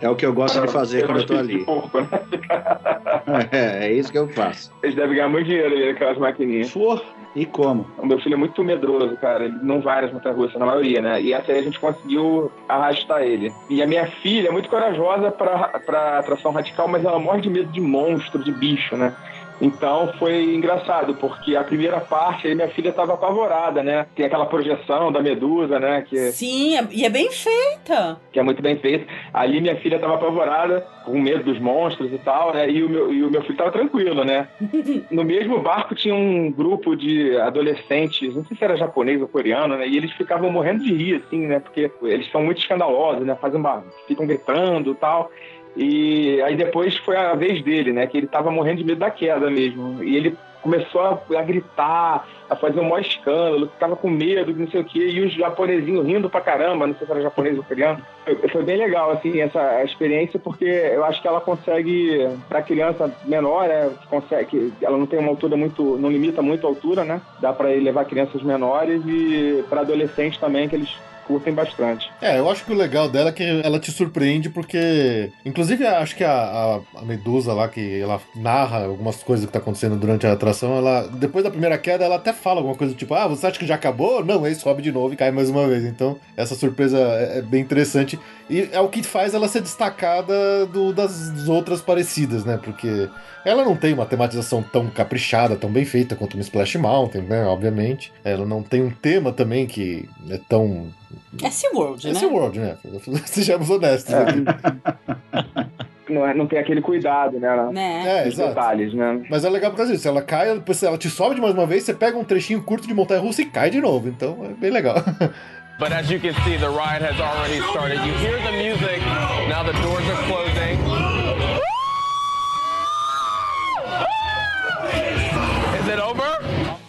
É o que eu gosto de fazer quando eu tô ali. Né? É, é isso que eu faço. Eles devem ganhar muito dinheiro ali naquelas maquininhas. Pô, e como? O meu filho é muito medroso, cara. Ele não vai nas montanhas russas, na maioria, né? E essa aí a gente conseguiu arrastar ele. E a minha filha é muito corajosa pra, pra atração radical, mas ela morre de medo de monstro, de bicho, né? Então foi engraçado, porque a primeira parte aí minha filha tava apavorada, né? Tem aquela projeção da medusa, né? Que, Sim, é- e é bem feita. que é muito bem feita. Ali minha filha tava apavorada, com medo dos monstros e tal, né? E o meu, e o meu filho tava tranquilo, né? No mesmo barco tinha um grupo de adolescentes, não sei se era japonês ou coreano, né? E eles ficavam morrendo de rir, assim, né? Porque eles são muito escandalosos, né? Fazem uma... ficam gritando e tal. E aí depois foi a vez dele, né? Que ele tava morrendo de medo da queda mesmo. E ele começou a, a gritar, a fazer um maior escândalo, ficava com medo, não sei o quê, e os japonesinhos rindo pra caramba, não sei se era japonês ou coreano. Foi, bem legal, assim, essa experiência, porque eu acho que ela consegue, pra criança menor, né, consegue, ela não tem uma altura muito, não limita muito a altura, né? Dá pra levar crianças menores e pra adolescentes também, que eles curtem bastante. É, eu acho que o legal dela é que ela te surpreende porque. Inclusive, acho que a, a, a Medusa lá, que ela narra algumas coisas que tá acontecendo durante a atração, ela. Depois da primeira queda, ela até fala alguma coisa tipo, ah, você acha que já acabou? Não, aí sobe de novo e cai mais uma vez. Então, essa surpresa é, é bem interessante. E é o que faz ela ser destacada do- das, outras parecidas, né? Porque ela não tem uma tematização tão caprichada, tão bem feita quanto uma Splash Mountain, né? Obviamente. Ela não tem um tema também que é tão É SeaWorld, né? esse é o World, né? Sejamos honestos aqui. Não, é, não tem aquele cuidado, né? Né? É, exato. detalhes, né? Mas é legal por causa disso. Ela cai, depois ela te sobe de mais uma vez, você pega um trechinho curto de montanha russa e cai de novo. Então é bem legal. But as you can see, the ride has already started. You hear the music. Now the doors are closing. Is it over?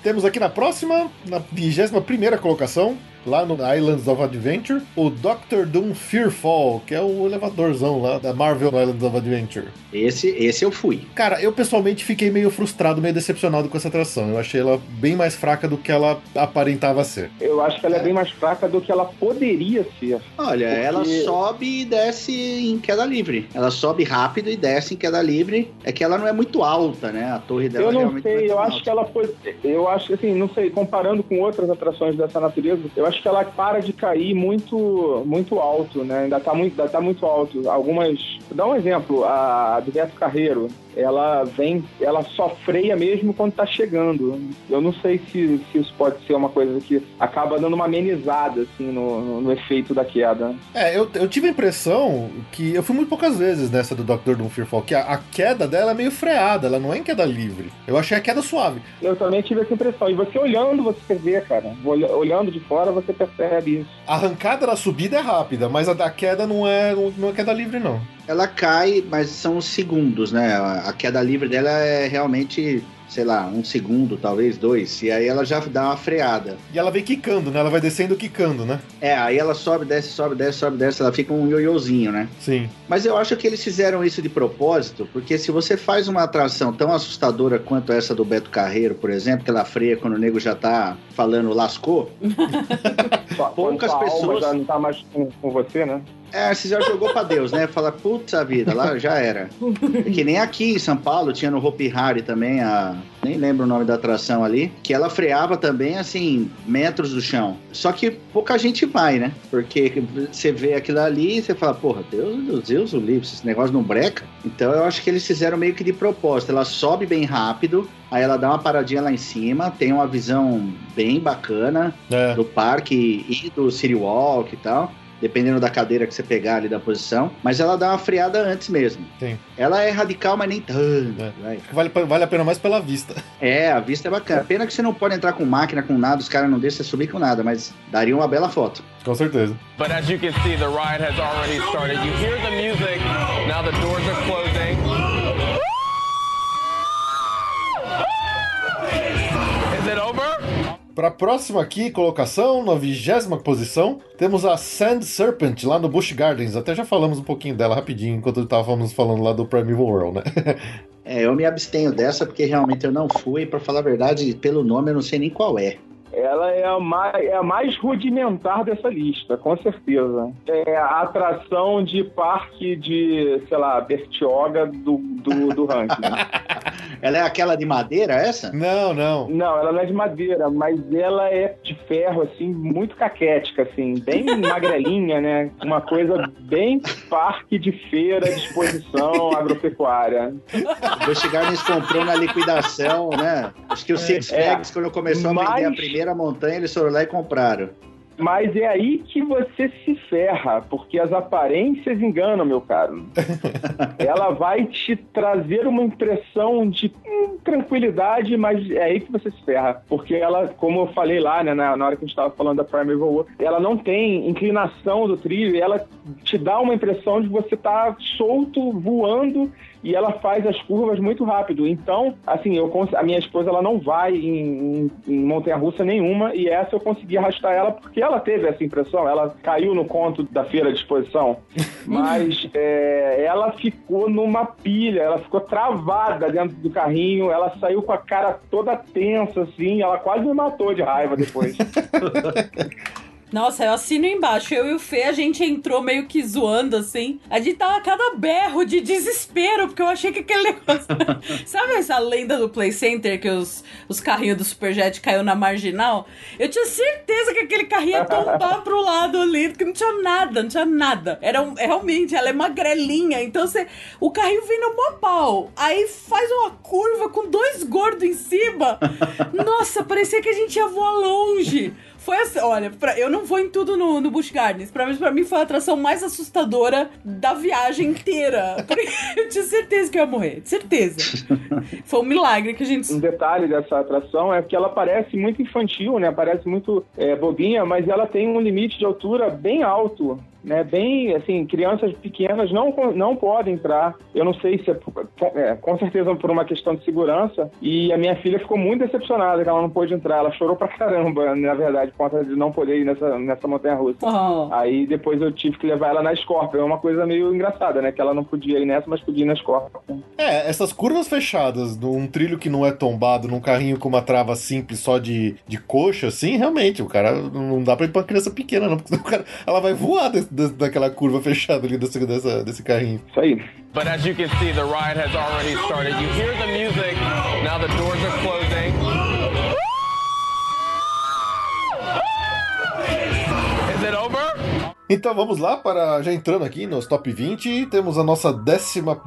Temos aqui na próxima, na 21 colocação, lá no Islands of Adventure, o Doctor Doom Fearfall, que é o elevadorzão lá da Marvel Islands of Adventure. Esse, esse eu fui. Cara, eu pessoalmente fiquei meio frustrado, meio decepcionado com essa atração. Eu achei ela bem mais fraca do que ela aparentava ser. Eu acho que ela é bem mais fraca do que ela poderia ser. Olha, Porque- ela sobe e desce em queda livre. Ela sobe rápido e desce em queda livre. É que ela não é muito alta, né? A torre dela eu não realmente sei, é eu tão acho alta. que ela foi. Eu acho que assim, não sei, comparando com outras atrações dessa natureza, eu acho que ela para de cair muito, muito alto, né? Ainda tá muito, ainda tá muito alto. Algumas. Dá um exemplo, a do Beto Carreiro. Ela vem, ela só freia mesmo quando tá chegando. Eu não sei se, se isso pode ser uma coisa que acaba dando uma amenizada, assim, no, no, no efeito da queda. É, eu, eu tive a impressão que eu fui muito poucas vezes nessa do Doctor Doom Fearfall, que a, a queda dela é meio freada, ela não é em queda livre. Eu achei a queda suave. Eu também tive essa impressão. E você olhando, você vê, cara. Olha- Olhando de fora, você percebe isso. A arrancada da subida é rápida, mas a da queda não é, não é queda livre, não. Ela cai, mas são segundos, né? A queda livre dela é realmente, sei lá, um segundo, talvez dois. E aí ela já dá uma freada. E ela vem quicando, né? Ela vai descendo quicando, né? É, aí ela sobe, desce, sobe, desce, sobe, desce. Ela fica um ioiôzinho, né? Sim. Mas eu acho que eles fizeram isso de propósito, porque se você faz uma atração tão assustadora quanto essa do Beto Carreiro, por exemplo, que ela freia quando o nego já tá falando lascou, Poucas alma pessoas- já não tá mais com, com você, né? é, você já jogou pra Deus, né? Fala, putz a vida, lá já era. É que nem aqui em São Paulo tinha no Hopi Hari também a. Nem lembro o nome da atração ali. Que ela freava também, assim, metros do chão. Só que pouca gente vai, né? Porque você vê aquilo ali e você fala, porra, Deus dos Deus, o livro, esse negócio não breca. Então eu acho que eles fizeram meio que de propósito. Ela sobe bem rápido, aí ela dá uma paradinha lá em cima, tem uma visão bem bacana É. do parque e do City Walk e tal. Dependendo da cadeira que você pegar ali da posição. Mas ela dá uma freada antes mesmo. Sim. Ela é radical, mas nem tanto. É. Vale, vale a pena mais pela vista. É, a vista é bacana. Pena que você não pode entrar com máquina, com nada, os caras não deixam você subir com nada, mas daria uma bela foto. Com certeza. But as you can see, the ride has already started. You hear the music. Now the doors are closing. Para a próxima aqui, colocação, na vigésima posição, temos a Sand Serpent lá no Busch Gardens. Até já falamos um pouquinho dela rapidinho enquanto estávamos falando lá do Primeval World, né? É, eu me abstenho dessa porque realmente eu não fui. Pra falar a verdade, pelo nome eu não sei nem qual é. Ela é a, mais, é a mais rudimentar dessa lista, com certeza. É a atração de parque de, sei lá, Bertioga do, do, do ranking. Ela é aquela de madeira, essa? não, não. Não, ela não é de madeira, mas ela é de ferro, assim, muito caquética, assim, bem magrelinha, né? Uma coisa bem parque de feira de exposição agropecuária. O Busch Gardens comprou na liquidação, né? Acho que o Six É, Flags, quando começou a vender a mas- primeira montanha, eles foram lá e compraram. Mas é aí que você se ferra, porque as aparências enganam, meu caro. Ela vai te trazer uma impressão de hum, tranquilidade, mas é aí que você se ferra. Porque ela, como eu falei lá, né, na, hora que a gente estava falando da Primeval War, ela não tem inclinação do trilho, ela te dá uma impressão de você estar solto, voando, e ela faz as curvas muito rápido. Então, assim, eu a minha esposa ela não vai em, em, em montanha-russa nenhuma e essa eu consegui arrastar ela porque ela teve essa impressão. Ela caiu no conto da feira de exposição, mas é, ela ficou numa pilha, ela ficou travada dentro do carrinho, ela saiu com a cara toda tensa, assim, ela quase me matou de raiva depois. Nossa, eu assino embaixo. Eu e o Fê, a gente entrou meio que zoando, assim. A gente tava a cada berro de desespero, porque eu achei que aquele negócio. Sabe essa lenda do Play Center que os, os carrinhos do Superjet caiu na marginal? Eu tinha certeza que aquele carrinho ia tombar pro lado ali, porque não tinha nada, não tinha nada. Era um- realmente, ela é magrelinha, então você. O carrinho vem no mopau. Aí faz uma curva com dois gordos em cima. Nossa, parecia que a gente ia voar longe. Foi assim, olha, pra- eu não vou em tudo no, no Busch Gardens. Pra mim, pra mim foi a atração mais assustadora da viagem inteira. Porque eu tinha certeza que eu ia morrer. Certeza. Foi um milagre que a gente. um detalhe dessa atração é que ela parece muito infantil, né? Parece muito é, bobinha, mas ela tem um limite de altura bem alto. Né, bem, assim, crianças pequenas não, não podem entrar. Eu não sei se é, é, com certeza por uma questão de segurança. E a minha filha ficou muito decepcionada que ela não pôde entrar. Ela chorou pra caramba, na verdade, por conta de não poder ir nessa, nessa montanha russa. Oh. Aí depois eu tive que levar ela na Scorpion. É uma coisa meio engraçada, né? Que ela não podia ir nessa, mas podia ir na Scorpion. É, essas curvas fechadas, num trilho que não é tombado, num carrinho com uma trava simples só de, de coxa, assim, realmente, o cara não dá pra ir pra criança pequena, não, porque o cara, ela vai voar des- daquela curva fechada ali desse, dessa, desse carrinho. Isso aí. But as you can see, the ride has already started. You hear the music. Now the doors are closing. Is it over? Então vamos lá, para já entrando aqui nos top 20, temos a nossa 19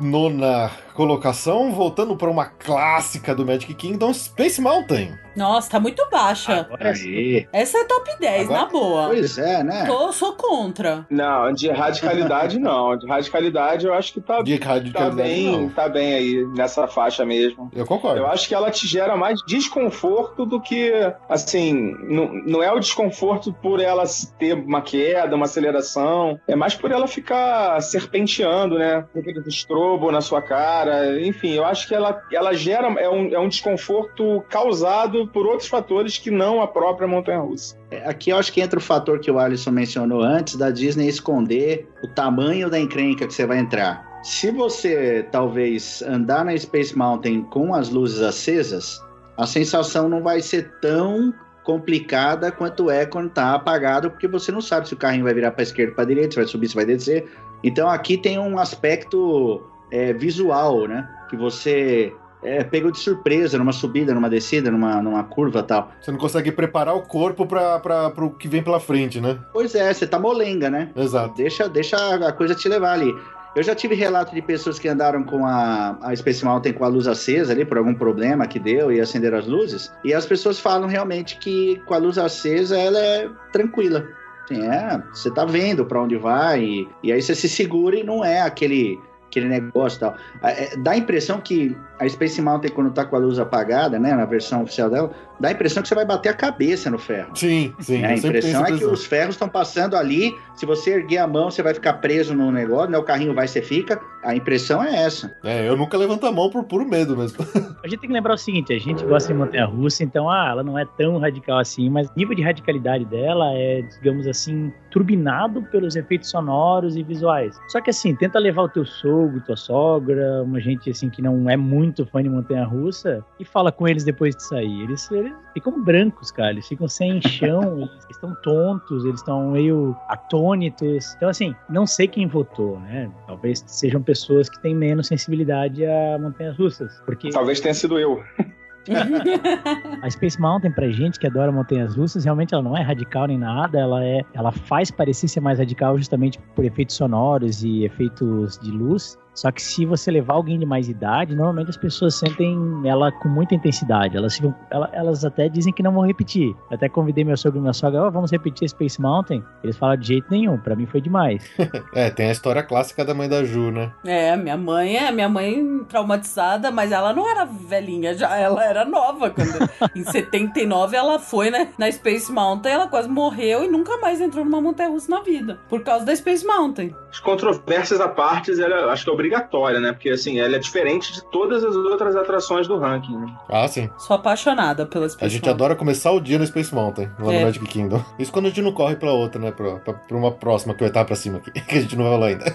colocação, voltando para uma clássica do Magic Kingdom, Space Mountain. Nossa, tá muito baixa. Agora sim. Aí. Essa é top 10, Agora- na boa. Pois é, né? Tô, sou contra. Não, de radicalidade não. De radicalidade eu acho que tá, De tá radicalidade, bem, não. tá bem aí nessa faixa mesmo. Eu concordo. Eu acho que ela te gera mais desconforto do que, assim, não, não é o desconforto por ela ter uma queda, uma aceleração, é mais por ela ficar serpenteando, né? Com aquele estrobo na sua cara, enfim, eu acho que ela, ela gera, é um, é um desconforto causado por outros fatores que não a própria montanha-russa. Aqui eu acho que entra o fator que o Alisson mencionou antes da Disney esconder o tamanho da encrenca que você vai entrar. Se você talvez andar na Space Mountain com as luzes acesas, a sensação não vai ser tão complicada quanto é quando tá apagado, porque você não sabe se o carrinho vai virar para esquerda para direita, se vai subir, se vai descer. Então aqui tem um aspecto é, visual, né? Que você é pego de surpresa numa subida, numa descida, numa, numa curva tal. Você não consegue preparar o corpo pra, pro que vem pela frente, né? Pois é, você tá molenga, né? Exato. Deixa, deixa a coisa te levar ali. Eu já tive relato de pessoas que andaram com a, a Space Mountain com a luz acesa ali, por algum problema que deu e acenderam as luzes. E as pessoas falam realmente que com a luz acesa ela é tranquila. Assim, é, você tá vendo pra onde vai e, e aí você se segura e não é aquele aquele negócio e tal. É, dá a impressão que a Space Mountain, quando tá com a luz apagada, né, na versão oficial dela, dá a impressão que você vai bater a cabeça no ferro. Sim, sim. É, a impressão é que os ferros estão passando ali. Se você erguer a mão, você vai ficar preso no negócio, né? O carrinho vai, você fica. A impressão é essa. É, eu nunca levanto a mão por puro medo mesmo. A gente tem que lembrar o seguinte: a gente gosta de montanha russa, então, ah, ela não é tão radical assim, mas o nível de radicalidade dela é, digamos assim, turbinado pelos efeitos sonoros e visuais. Só que assim, tenta levar o teu sogro, tua sogra, uma gente assim que não é muito fã de montanha russa e fala com eles depois de sair. Eles, eles ficam brancos, cara, eles ficam sem chão, eles estão tontos, eles estão meio atônitos. Então, assim, não sei quem votou, né? Talvez sejam pessoas que têm menos sensibilidade a montanhas russas. Porque Talvez tenha sido eu. a Space Mountain, pra gente que adora montanhas russas, realmente ela não é radical nem nada, ela é, ela faz parecer ser mais radical justamente por efeitos sonoros e efeitos de luz. Só que se você levar alguém de mais idade, normalmente as pessoas sentem ela com muita intensidade. Elas, ficam, ela- elas até dizem que não vão repetir. Eu até convidei meu sogro e minha sogra, "Ó, vamos repetir Space Mountain. Eles falam de jeito nenhum, pra mim foi demais. É, tem a história clássica da mãe da Ju, né? É, minha mãe é minha mãe traumatizada, mas ela não era velhinha, já ela era nova quando em 79 ela foi né, na Space Mountain, ela quase morreu e nunca mais entrou numa montanha russa na vida, por causa da Space Mountain. As controvérsias à parte, ela, acho que é obrigatória, né? Porque assim, ela é diferente de todas as outras atrações do ranking. Né? Ah, sim. Sou apaixonada pela Space A gente Mountain. adora começar o dia no Space Mountain, lá É. no Magic Kingdom. Isso quando a gente não corre pra outra, né? Pra, pra, pra uma próxima que vai estar pra cima aqui, que a gente não falou ainda.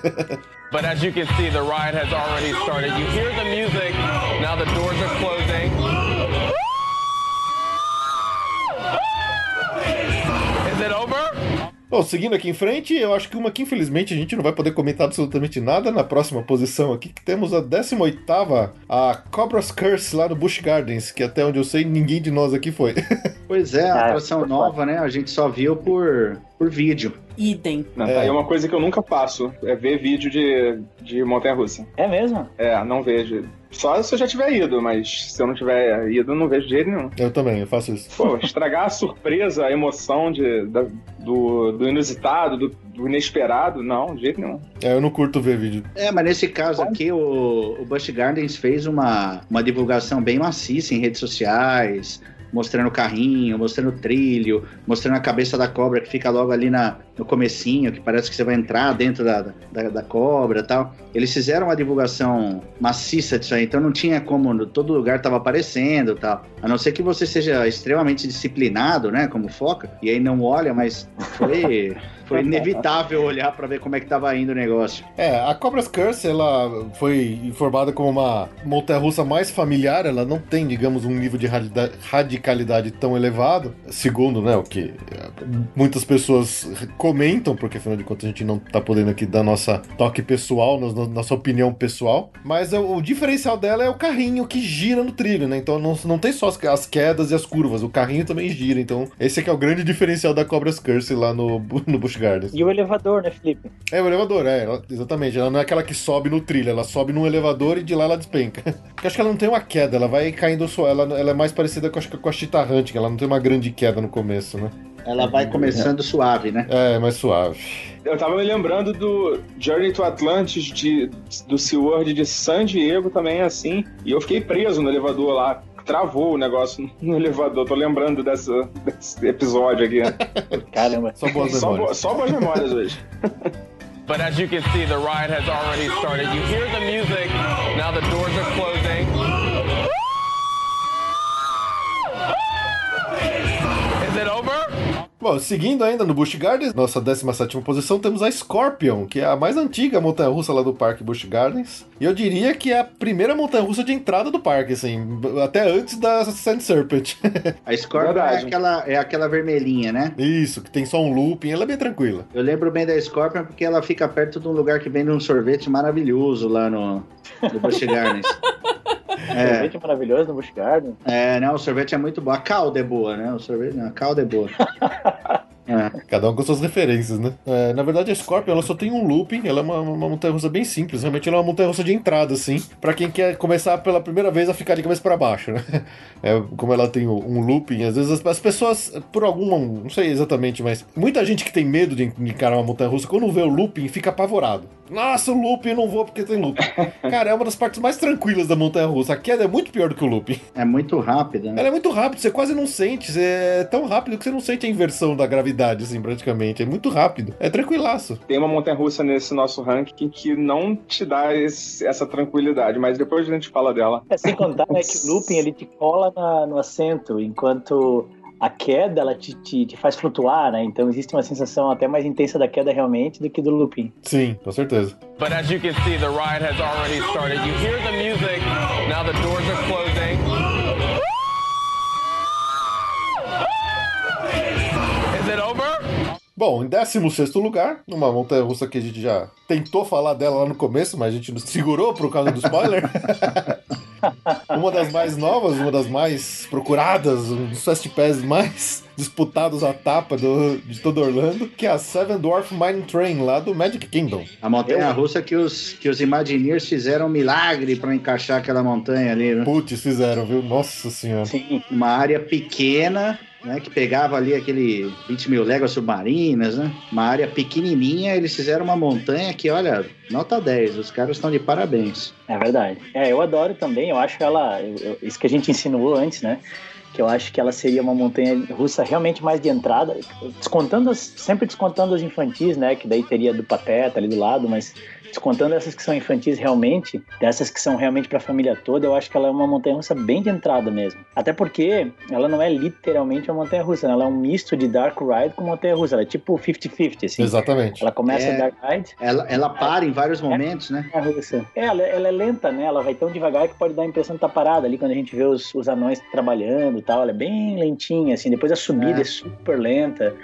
But as you can see, the ride has already started. You hear the music. Now the doors are closing. Bom, seguindo aqui em frente, eu acho que uma que infelizmente a gente não vai poder comentar absolutamente nada na próxima posição aqui, que temos a 18ª, a Cobra's Curse lá no Busch Gardens, que até onde eu sei ninguém de nós aqui foi. Pois é, a Ah, atração foi nova, né? A gente só viu por, por vídeo. Idem. Não, É. tá aí uma coisa que eu nunca faço, é ver vídeo de, de montanha-russa. É mesmo? É, não vejo. Só se eu já tiver ido, mas se eu não tiver ido, eu não vejo jeito nenhum. Eu também, eu faço isso. Pô, estragar a surpresa, a emoção de, da- do, do inusitado, do, do inesperado, não, de jeito nenhum. É, eu não curto ver vídeo. É, mas nesse caso aqui, o, o Busch Gardens fez uma, uma divulgação bem maciça em redes sociais, mostrando o carrinho, mostrando o trilho, mostrando a cabeça da cobra que fica logo ali na, no comecinho, que parece que você vai entrar dentro da, da, da cobra tal. Eles fizeram uma divulgação maciça disso aí, então não tinha como, todo lugar tava aparecendo tal. A não ser que você seja extremamente disciplinado, né, como foca, e aí não olha, mas foi... Foi inevitável olhar para ver como é que tava indo o negócio. É, a Cobra's Curse, ela foi informada como uma montanha-russa mais familiar, ela não tem, digamos, um nível de radicalidade tão elevado, segundo, né, o que muitas pessoas comentam, porque afinal de contas a gente não tá podendo aqui dar nossa toque pessoal, nos- no- nossa opinião pessoal, mas é o, diferencial dela é o carrinho que gira no trilho, né, então não, não tem só as, as quedas e as curvas, o carrinho também gira, então esse aqui é o grande diferencial da Cobra's Curse lá no, no Busch Gardens. E o elevador, né, Felipe? É o elevador, é, ela- exatamente. Ela não é aquela que sobe no trilho, ela sobe num elevador e de lá ela despenca. Porque acho que ela não tem uma queda, ela vai caindo só. Ela, ela é mais parecida com, acho com a Cheetah Hunt, que ela não tem uma grande queda no começo, né? Ela vai começando suave, né? É, mais suave. Eu tava me lembrando do Journey to Atlantis de, do SeaWorld de San Diego também é assim. E eu fiquei preso no elevador lá. Travou o negócio no elevador. Tô lembrando dessa, desse episódio aqui. né? Caramba. Só boas só, memórias. bo- só boas memórias hoje. But as you can see, the ride has already started. You hear the music. Now the doors are closing. Bom, seguindo ainda no Busch Gardens, nossa 17 posição, temos a Scorpion, que é a mais antiga montanha-russa lá do parque Busch Gardens. E eu diria que é a primeira montanha-russa de entrada do parque, assim, até antes da Sand Serpent. A Scorpion é aquela, é aquela vermelhinha, né? Isso, que tem só um looping, ela é bem tranquila. Eu lembro bem da Scorpion porque ela fica perto de um lugar que vende um sorvete maravilhoso lá no, no Busch Gardens. É, Sorvete maravilhoso no Busch Garden. é, né? O sorvete é muito bom. A calda é boa, né? O sorvete, não, a calda é boa. É. Cada um com suas referências, né? É, na verdade, a Scorpion ela só tem um looping, ela é uma, uma montanha russa bem simples. Realmente, ela é uma montanha russa de entrada, assim, pra quem quer começar pela primeira vez a ficar de cabeça pra baixo, né? É, como ela tem um looping, às vezes as, as pessoas, por alguma, não sei exatamente, mas muita gente que tem medo de encarar uma montanha russa, quando vê o looping, fica apavorado. Nossa, o looping, eu não vou porque tem looping. Cara, é uma das partes mais tranquilas da montanha russa. A queda é muito pior do que o looping. É muito rápida, né? Ela é muito rápida, você quase não sente. É tão rápido que você não sente a inversão da gravidade, assim, praticamente. É muito rápido. É tranquilaço. Tem uma montanha russa nesse nosso ranking que não te dá esse- essa tranquilidade, mas depois a gente fala dela. É, sem contar né, que o looping ele te cola na- no assento, enquanto a queda ela te, te, te faz flutuar, né? Então existe uma sensação até mais intensa da queda realmente do que do looping. Sim, com certeza. But as you can see, the ride has already started. You hear the music. Now the doors are closing. Is it over? Bom, em 16 lugar, numa montanha russa que a gente já tentou falar dela lá no começo, mas a gente nos segurou por causa do spoiler. uma das mais novas, uma das mais procuradas, um dos fast pass mais disputados à tapa do- de todo Orlando, que é a Seven Dwarf Mine Train, lá do Magic Kingdom. A montanha russa que os, que os Imagineers fizeram um milagre pra encaixar aquela montanha ali, né? Putz, fizeram, viu? Nossa senhora. Sim, Uma área pequena, né? Que pegava ali aquele 20 mil léguas submarinas, né? Uma área pequenininha, eles fizeram uma montanha que, olha, nota 10. Os caras estão de parabéns. é verdade. É, eu adoro também, eu acho ela. eu- eu- isso que a gente insinuou antes, né? Que eu acho que ela seria uma montanha russa realmente mais de entrada, descontando as, sempre descontando as infantis, né? Que daí teria do Pateta ali do lado, mas descontando essas que são infantis realmente, dessas que são realmente para a família toda, eu acho que ela é uma montanha russa bem de entrada mesmo. Até porque ela não é literalmente uma montanha russa, né? ela é um misto de Dark Ride com montanha russa, ela é tipo 50-50, assim. Exatamente. Ela começa É. Dark Ride, Ela, ela para em vários momentos, né? é, russa. É, ela, ela é lenta, né? Ela vai tão devagar que pode dar a impressão de estar parada ali quando a gente vê os, os anões trabalhando e tal. Ela é bem lentinha, assim. Depois a subida é, É. super lenta.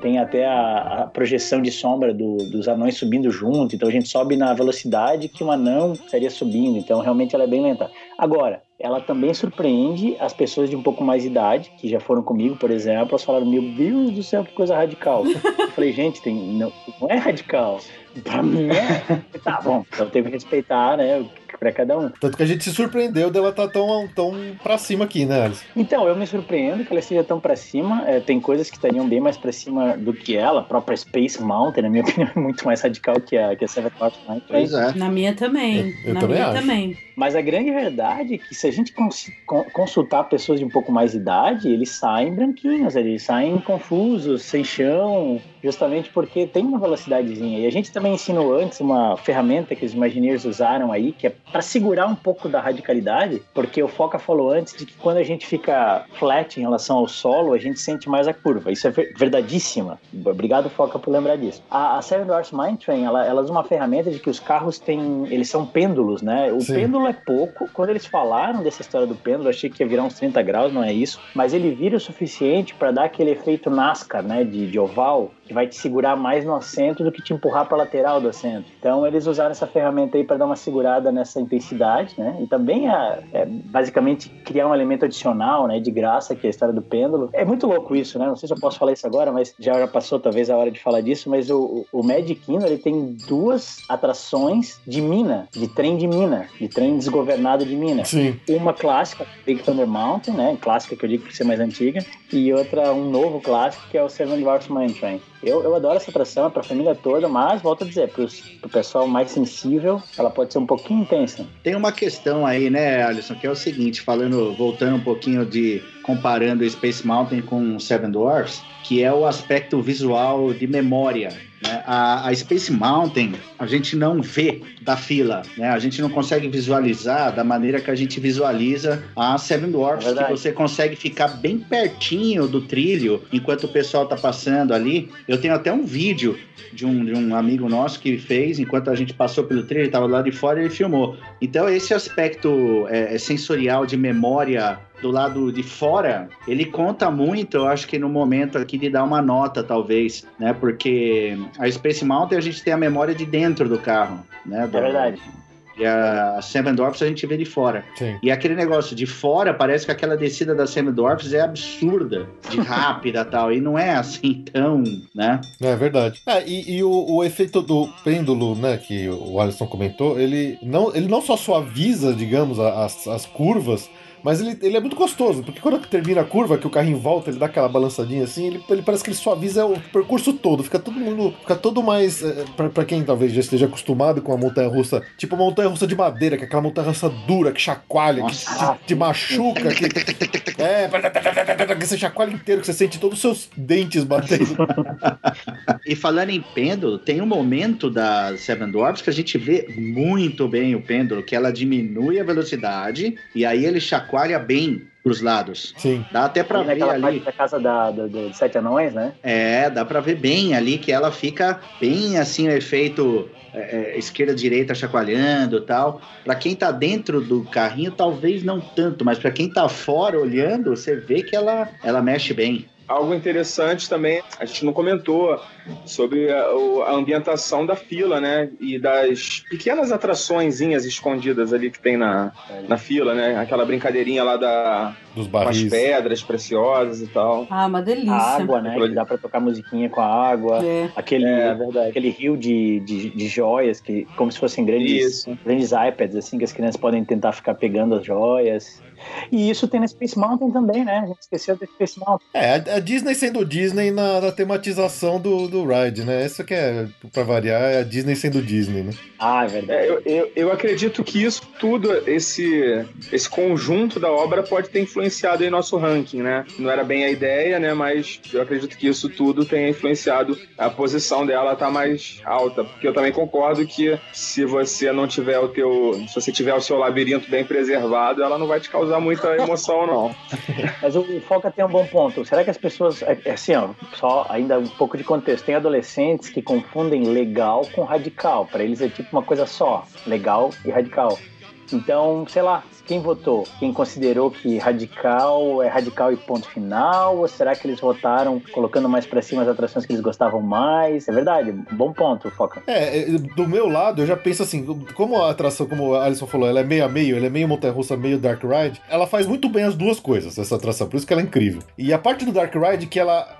Tem até a, a projeção de sombra do- dos anões subindo junto. Então a gente sobe na velocidade que um anão estaria subindo. Então realmente ela é bem lenta. Agora, ela também surpreende as pessoas de um pouco mais idade, que já foram comigo, por exemplo, elas falaram: Meu Deus do céu, que coisa radical. Eu falei: Gente, tem, não, não é radical. Pra mim é. Tá bom, então tem que respeitar, né? Pra cada um. Tanto que a gente se surpreendeu dela estar tão, tão pra cima aqui, né, Alice? Então, eu me surpreendo que ela esteja tão pra cima. É, tem coisas que estariam bem mais pra cima do que ela. A própria Space Mountain, na minha opinião, é muito mais radical que a, que a Seven Mine Train. Pois é. Na minha também. Eu- eu Na também minha acho. também. Mas a grande verdade é que se a gente cons- con- consultar pessoas de um pouco mais de idade, eles saem branquinhos, eles saem confusos, sem chão, justamente porque tem uma velocidadezinha. E a gente também ensinou antes uma ferramenta que os Imagineers usaram aí, que é para segurar um pouco da radicalidade, porque o Foca falou antes de que quando a gente fica flat em relação ao solo, a gente sente mais a curva. Isso é ver- verdadíssima. Obrigado, Foca, por lembrar disso. A, a Seven Dwarfs Mine Train, ela, ela usa uma ferramenta de que os carros têm, eles são pêndulos, né? O Sim. pêndulo é pouco. Quando eles falaram dessa história do pêndulo, achei que ia virar uns 30 graus, não é isso. Mas ele vira o suficiente para dar aquele efeito NASCAR, né? De, de oval, que vai te segurar mais no assento do que te empurrar para lateral do assento. Então eles usaram essa ferramenta aí para dar uma segurada nessa intensidade, né? E também é, é basicamente criar um elemento adicional, né? De graça, que é a história do pêndulo. É muito louco isso, né? Não sei se eu posso falar isso agora, mas já, já passou talvez a hora de falar disso. Mas o, o Magic Kingdom ele tem duas atrações de mina, de trem de mina, de trem desgovernado de mina. Sim. Uma clássica, Big Thunder Mountain, né? Clássica que eu digo por ser mais antiga. E outra, um novo clássico, que é o Seven Dwarfs Mine Train. Eu, eu adoro essa atração, é pra família toda, mas, volto a dizer, pros, pro pessoal mais sensível, ela pode ser um pouquinho intensa. Tem uma questão aí, né, Alisson, que é o seguinte, falando, voltando um pouquinho de comparando Space Mountain com Seven Dwarfs, que é o aspecto visual de memória. né? A, a Space Mountain a gente não vê da fila, né? A gente não consegue visualizar da maneira que a gente visualiza a Seven Dwarfs, É que você consegue ficar bem pertinho do trilho enquanto o pessoal tá passando ali. Eu tenho até um vídeo de um, de um amigo nosso que fez enquanto a gente passou pelo trilho, ele estava lá de fora e ele filmou. Então, esse aspecto é, é, sensorial de memória do lado de fora, ele conta muito, eu acho que no momento aqui de dar uma nota, talvez, né? Porque a Space Mountain a gente tem a memória de dentro do carro, né? É verdade. E a Seven Dwarfs a gente vê de fora. Sim. E aquele negócio de fora, parece que aquela descida da Seven Dwarfs é absurda, de rápida e tal. E não é assim tão, né? É verdade. É, e, e o, o efeito do pêndulo, né, que o Alisson comentou, ele não, ele não só suaviza, digamos, as, as curvas, mas ele, ele é muito gostoso, porque quando termina a curva, que o carrinho volta, ele dá aquela balançadinha assim, ele, ele parece que ele suaviza o percurso todo, fica todo mundo, fica todo mais, é, pra, pra quem talvez já esteja acostumado com a montanha-russa, tipo a montanha-russa de madeira, que é aquela montanha-russa dura, que chacoalha, que te, te machuca, que, é, que você chacoalha inteiro, que você sente todos os seus dentes batendo. E falando em pêndulo, tem um momento da Seven Dwarfs que a gente vê muito bem o pêndulo, que ela diminui a velocidade e aí ele chacoalha bem pros lados. Sim. Dá até pra Ali ver ali. parte da casa da, do, do Sete Anões, né? É, dá pra ver bem ali que ela fica bem assim, o efeito é, é, esquerda-direita chacoalhando e tal. Pra quem tá dentro do carrinho, talvez não tanto, mas pra quem tá fora olhando, você vê que ela, ela mexe bem. Algo interessante também, a gente não comentou sobre a, a ambientação da fila, né? E das pequenas atraçõezinhas escondidas ali que tem na, na fila, né? Aquela brincadeirinha lá da, Dos com as pedras preciosas e tal. Ah, uma delícia. A água, né? Que dá pra tocar musiquinha com a água. É. Aquele, É, verdade. aquele rio de, de, de joias, que, como se fossem grandes, Isso. grandes iPads, assim, que as crianças podem tentar ficar pegando as joias. E isso tem na Space Mountain também, né? A gente esqueceu da Space Mountain. É, a Disney sendo Disney na, na tematização do, do ride, né? Isso que é, pra variar, é a Disney sendo Disney, né? Ah, é verdade. É, eu, eu, eu acredito que isso tudo, esse, esse conjunto da obra pode ter influenciado em nosso ranking, né? Não era bem a ideia, né? Mas eu acredito que isso tudo tenha influenciado a posição dela tá mais alta. Porque eu também concordo que se você não tiver o teu. Se você tiver o seu labirinto bem preservado, ela não vai te causar muita emoção, não. Mas o Foca tem um bom ponto. Será que as pessoas. é- é Assim, ó, só ainda um pouco de contexto. Tem adolescentes que confundem legal com radical. Pra eles é tipo uma coisa só: legal e radical. Então, sei lá, quem votou? Quem considerou que radical é radical e ponto final? Ou será que eles votaram colocando mais pra cima as atrações que eles gostavam mais? É verdade, bom ponto, Foca. É, é, do meu lado, eu já penso assim, como a atração, como a Alison falou, ela é meio a meio, ela é meio montanha-russa, meio Dark Ride, ela faz muito bem as duas coisas, essa atração, por isso que ela é incrível. E a parte do Dark Ride que ela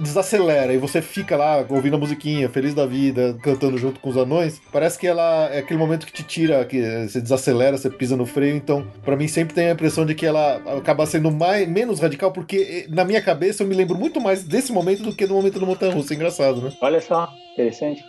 desacelera e você fica lá ouvindo a musiquinha, feliz da vida, cantando junto com os anões, parece que ela é aquele momento que te tira, que você desacelera, você pisa no freio, então pra mim sempre tem a impressão de que ela acaba sendo mais, menos radical, porque eh, na minha cabeça eu me lembro muito mais desse momento do que do momento do montanha-russa, é engraçado, né? Olha só, interessante.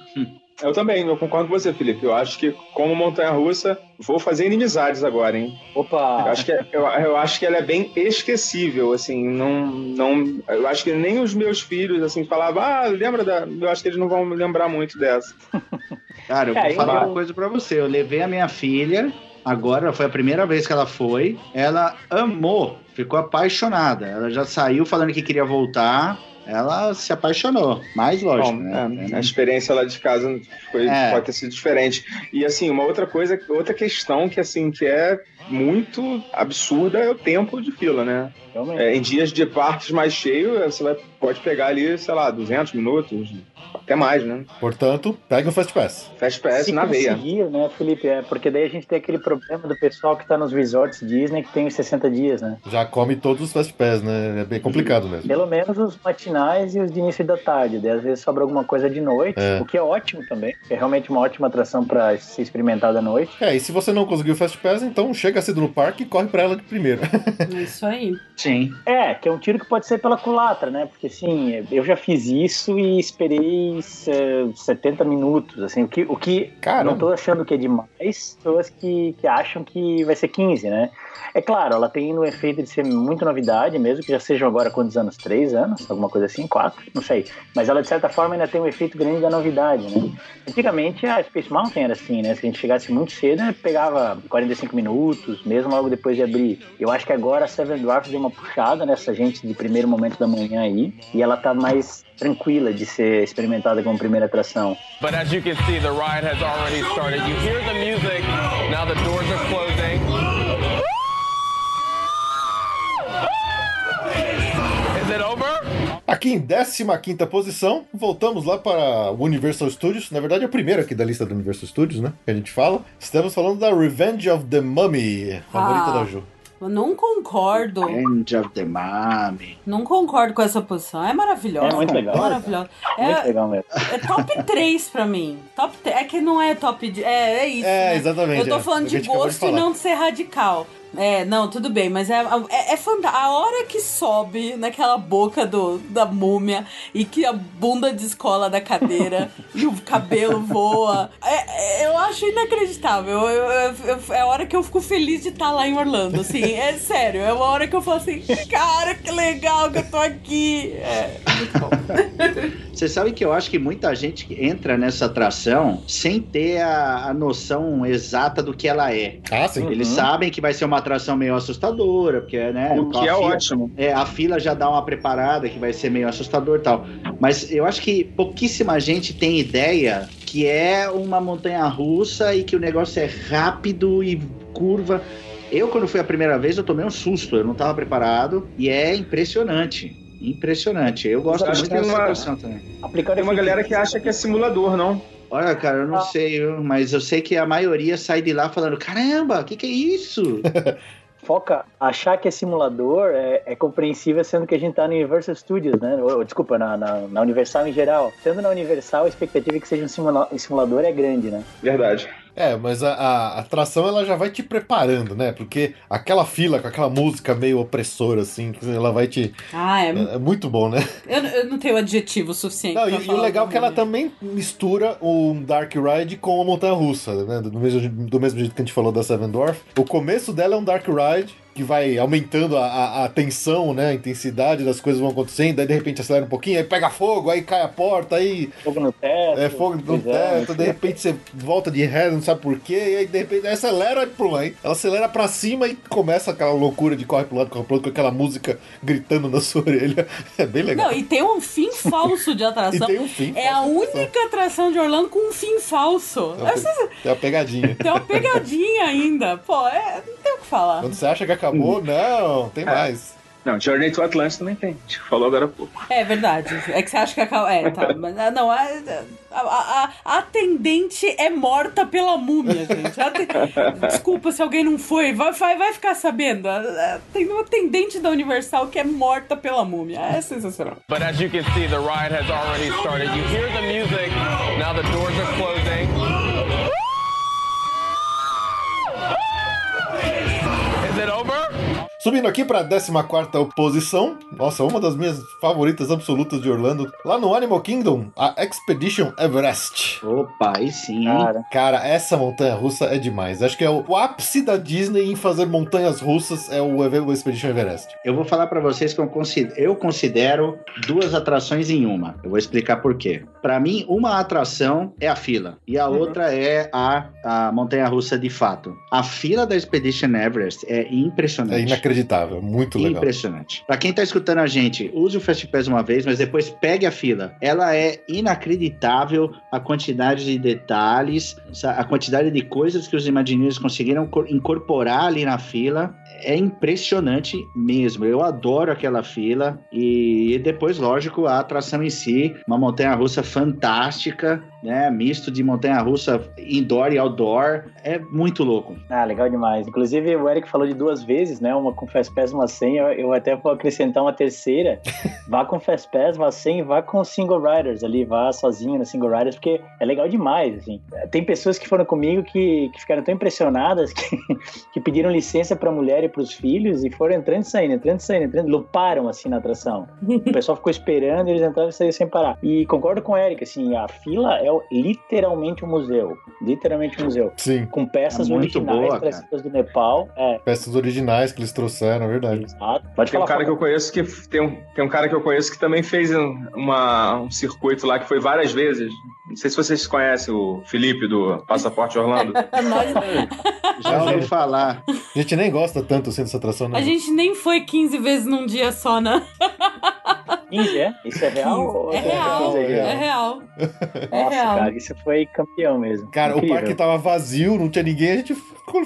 Eu também, eu concordo com você, Felipe. Eu acho que, como montanha russa, vou fazer inimizades agora, hein? Opa! Eu acho, que, é- eu, eu acho que ela é bem esquecível, assim, não, não. Eu acho que nem os meus filhos, assim, falavam, ah, lembra da. Eu acho que eles não vão lembrar muito dessa. Cara, eu É, vou eu- falar uma coisa pra você. Eu levei a minha filha, agora foi a primeira vez que ela foi. Ela amou, ficou apaixonada. Ela já saiu falando que queria voltar. Ela se apaixonou. Mais lógico, Bom, né? é, a experiência lá de casa foi, É. pode ter sido diferente. E assim, uma outra coisa, outra questão que assim que é muito absurda é o tempo de fila, né? É, em dias de parques mais cheios, você vai, pode pegar ali, sei lá, 200 minutos, até mais, né? Portanto, pega o Fast Pass. Fast Pass Se na veia. conseguir, né, Felipe? É, porque daí a gente tem aquele problema do pessoal que tá nos resorts Disney que tem os 60 dias, né? Já come todos os Fast Pass, né? É bem complicado mesmo. Pelo menos os matinais e os de início da tarde. Daí às vezes sobra alguma coisa de noite, É. o que é ótimo também. É realmente uma ótima atração para ser experimentada à noite. É, e se você não conseguiu o Fast Pass, então chega cedo no parque e corre pra ela de primeiro. É Isso aí. Sim. É, que é um tiro que pode ser pela culatra, né? Porque assim, eu já fiz isso e esperei eh, 70 minutos, assim, o que, o que Caramba. não tô achando que é demais, pessoas que, que acham que vai ser 15, né? É claro, ela tem no efeito de ser muito novidade, mesmo que já sejam agora quantos anos? Três anos? Alguma coisa assim? Quatro? Não sei. Mas ela, de certa forma, ainda tem um efeito grande da novidade, né? Antigamente, a Space Mountain era assim, né? Se a gente chegasse muito cedo, pegava 45 minutos, mesmo logo depois de abrir. Eu acho que agora a Seven Dwarfs deu uma puxada nessa gente de primeiro momento da manhã aí, e ela tá mais tranquila de ser experimentada como primeira atração. But as you can see, the ride has already started. You hear the music. Now the doors. Aqui em 15 posição, voltamos lá para o Universal Studios. Na verdade, é o primeiro aqui da lista do Universal Studios, né? Que a gente fala. Estamos falando da Revenge of the Mummy, favorita Ah. da Ju. Eu não concordo. End of the Mummy. Não concordo com essa posição. É maravilhosa. É muito legal. Maravilhosa. Muito É, legal mesmo. é top 3 pra mim. Top 3. É que não é top. De, é, é isso. É, né? exatamente, Eu tô é. falando É de gosto e não de ser radical. É, não, tudo bem, mas é, é, é fantástico. A hora que sobe naquela boca do, da múmia e que a bunda descola da cadeira e o cabelo voa, é- é- eu acho inacreditável. Eu- eu- eu- é a hora que eu fico feliz de estar lá em Orlando, assim. É sério, é uma hora que eu falo assim, cara, que legal que eu tô aqui. É, muito bom. Você sabe que eu acho que muita gente entra nessa atração sem ter a, a noção exata do que ela é. Ah, sim. Eles Uhum. sabem que vai ser uma atração meio assustadora, porque, né? O que é fila- ótimo. É, a fila já dá uma preparada que vai ser meio assustador e tal. Mas eu acho que pouquíssima gente tem ideia que é uma montanha russa e que o negócio é rápido e curva. Eu, quando fui a primeira vez, eu tomei um susto, eu não estava preparado e é impressionante. Impressionante. Eu gosto Acho muito dessa uma- também. Aplicando Tem uma galera que acha que é simulador, não? Olha, cara, eu não Ah. sei, viu? mas eu sei que a maioria sai de lá falando: caramba, o que, que é isso? Foca, achar que é simulador é, é compreensível sendo que a gente tá no Universal Studios, né? Ou, desculpa, na, na, na Universal em geral. Sendo na Universal, a expectativa de que seja um simulador é grande, né? Verdade. É, mas a, a atração ela já vai te preparando, né? Porque aquela fila com aquela música meio opressora, assim, ela vai te. Ah, é, É, é muito bom, né? eu, eu não tenho adjetivo suficiente. Não, pra e, e o legal é que ela também mistura o Dark Ride com a Montanha Russa, né? Do mesmo, do mesmo jeito que a gente falou da Seven Dwarf. O começo dela é um Dark Ride que vai aumentando a, a, a tensão, né? A intensidade das coisas vão acontecendo, aí de repente acelera um pouquinho, aí pega fogo, aí cai a porta, aí Fogo no teto. é fogo no é. teto, de repente você volta de ré, não sabe por quê, e aí de repente acelera e pum, aí ela acelera pra cima e começa aquela loucura de corre pro lado, corre pro outro, com aquela música gritando na sua orelha. É bem legal. Não, e tem um fim falso de E atração. tem um fim. É a única atração de Orlando com um fim falso. atração. Essa- Tem uma pegadinha. Tem uma pegadinha ainda. Pô, é, não tem o que falar. Quando você acha que acabou, não, tem mais. Não, Journey to Atlantis também tem. A gente falou agora há pouco. É verdade. É que você acha que acaba. É, tá. Mas ah, não, a, a, a, a atendente é morta pela múmia, gente. A aten- Desculpa se alguém não foi. Vai, vai, vai ficar sabendo. A- a- Tem uma atendente da Universal que é morta pela múmia. É sensacional. But as you can see, the ride has already started. You hear the music. Now the doors are closing. It over? Subindo aqui pra 14 posição, nossa, uma das minhas favoritas absolutas de Orlando, lá no Animal Kingdom, a Expedition Everest. Opa, aí sim? Cara, Cara, essa montanha russa é demais. Acho que é o, o ápice da Disney em fazer montanhas russas é o, o Expedition Everest. Eu vou falar pra vocês que eu considero, eu considero duas atrações em uma. Eu vou explicar por quê. Pra mim, uma atração é a fila e a outra é a, a montanha russa de fato. A fila da Expedition Everest é É impressionante. Inacreditável, muito legal. Impressionante. Pra quem tá escutando a gente, use o Fast Pass uma vez, mas depois pegue a fila. Ela é inacreditável a quantidade de detalhes, a quantidade de coisas que os Imagineers conseguiram cor- incorporar ali na fila. É impressionante mesmo. Eu adoro aquela fila. E depois, lógico, a atração em si, uma montanha russa fantástica, né? Misto de montanha russa indoor e outdoor. É muito louco. ah, legal demais. Inclusive, o Eric falou de duas vezes, né? Uma com Fast Pass, uma sem. Eu, eu até vou acrescentar uma terceira. vá com Fast Pass, vá sem, vá com Single Riders ali, vá sozinho no Single Riders, porque é legal demais, assim. Tem pessoas que foram comigo que, que ficaram tão impressionadas que, que pediram licença pra mulher e pros filhos e foram entrando e saindo, entrando e saindo, entrando, luparam assim na atração. O pessoal ficou esperando, eles entravam e saíam sem parar. E concordo com o Eric, assim, a fila é literalmente um museu. Literalmente um museu. Sim, Com peças É muito originais boa, do Nepal. É, peças originais que eles trouxeram, é verdade. exato. Pode Tem um falar. cara que eu conheço que tem um, tem um cara que eu conheço que também fez um, uma, um circuito lá que foi várias vezes. Não sei se vocês conhecem o Felipe do Passaporte Orlando. Nós- Já ouvi falar. A gente nem gosta tanto assim dessa atração, né? a gente nem foi 15 vezes num dia só, né? 15, é? Isso é real? É real, é real. É Nossa, real. cara, isso foi campeão mesmo. Cara, Incrível. o parque tava vazio, não tinha ninguém, a gente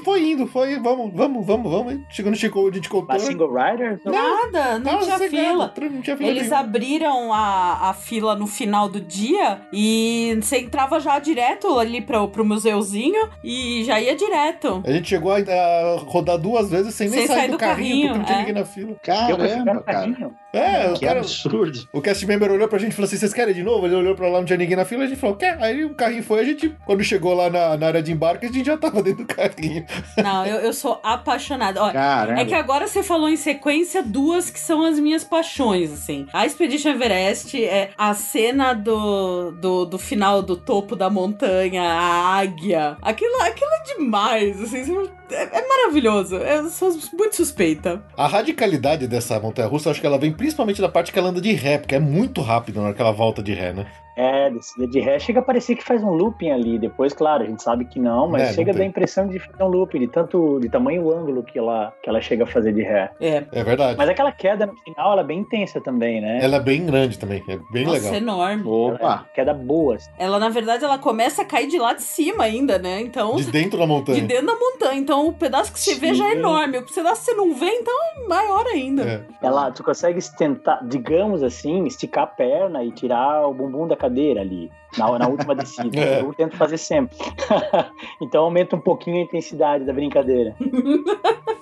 foi indo, foi, vamos, vamos, vamos, vamos. Chegou no Chico, contou. Mas single rider? Nada, não tinha fila. Não tinha fila Eles nenhuma. abriram a, a fila no final do dia e você entrava já direto ali pro, pro museuzinho e já ia direto. A gente chegou a, a rodar duas vezes sem nem Sem sair, sair do, do carrinho, carrinho, porque não tinha é. ninguém na fila. Caramba, cara. É, o Que cara. absurdo. O cast member olhou pra gente e falou assim: vocês querem de novo? Ele olhou pra lá, não tinha ninguém na fila, a gente falou, quer? Aí o carrinho foi, a gente, quando chegou lá na, na área de embarque, a gente já tava dentro do carrinho. Não, eu, eu sou apaixonada. Ó, Caramba. É que agora você falou em sequência duas que são as minhas paixões, assim. A Expedition Everest é a cena do, do, do final do topo da montanha, a águia. Aquilo, aquilo é demais, assim. você- É, é maravilhoso. Eu sou muito suspeita. A radicalidade dessa montanha russa, acho que ela vem principalmente da parte que ela anda de ré, porque é muito rápido na hora que ela volta de ré, né? É, de ré. Chega a parecer que faz um looping ali. Depois, claro, a gente sabe que não, mas É, chega a dar a tem. impressão de fazer um looping, de tanto de tamanho o ângulo que ela, que ela chega a fazer de ré. É. É verdade. Mas aquela queda no final, ela é bem intensa também, né? Ela é bem grande também, é bem Nossa, legal. enorme. Ela é Opa. queda boa. assim. Ela, na verdade, ela começa a cair de lá de cima ainda, né? Então. De dentro da De montanha. dentro da montanha. Então o pedaço que você vê já é Sim. enorme. O pedaço que você não vê, então é maior ainda. É. Ela, tu consegue tentar, digamos assim, esticar a perna e tirar o bumbum da cadeira ali. Na, na última descida. É. Eu tento fazer sempre. então aumenta um pouquinho a intensidade da brincadeira.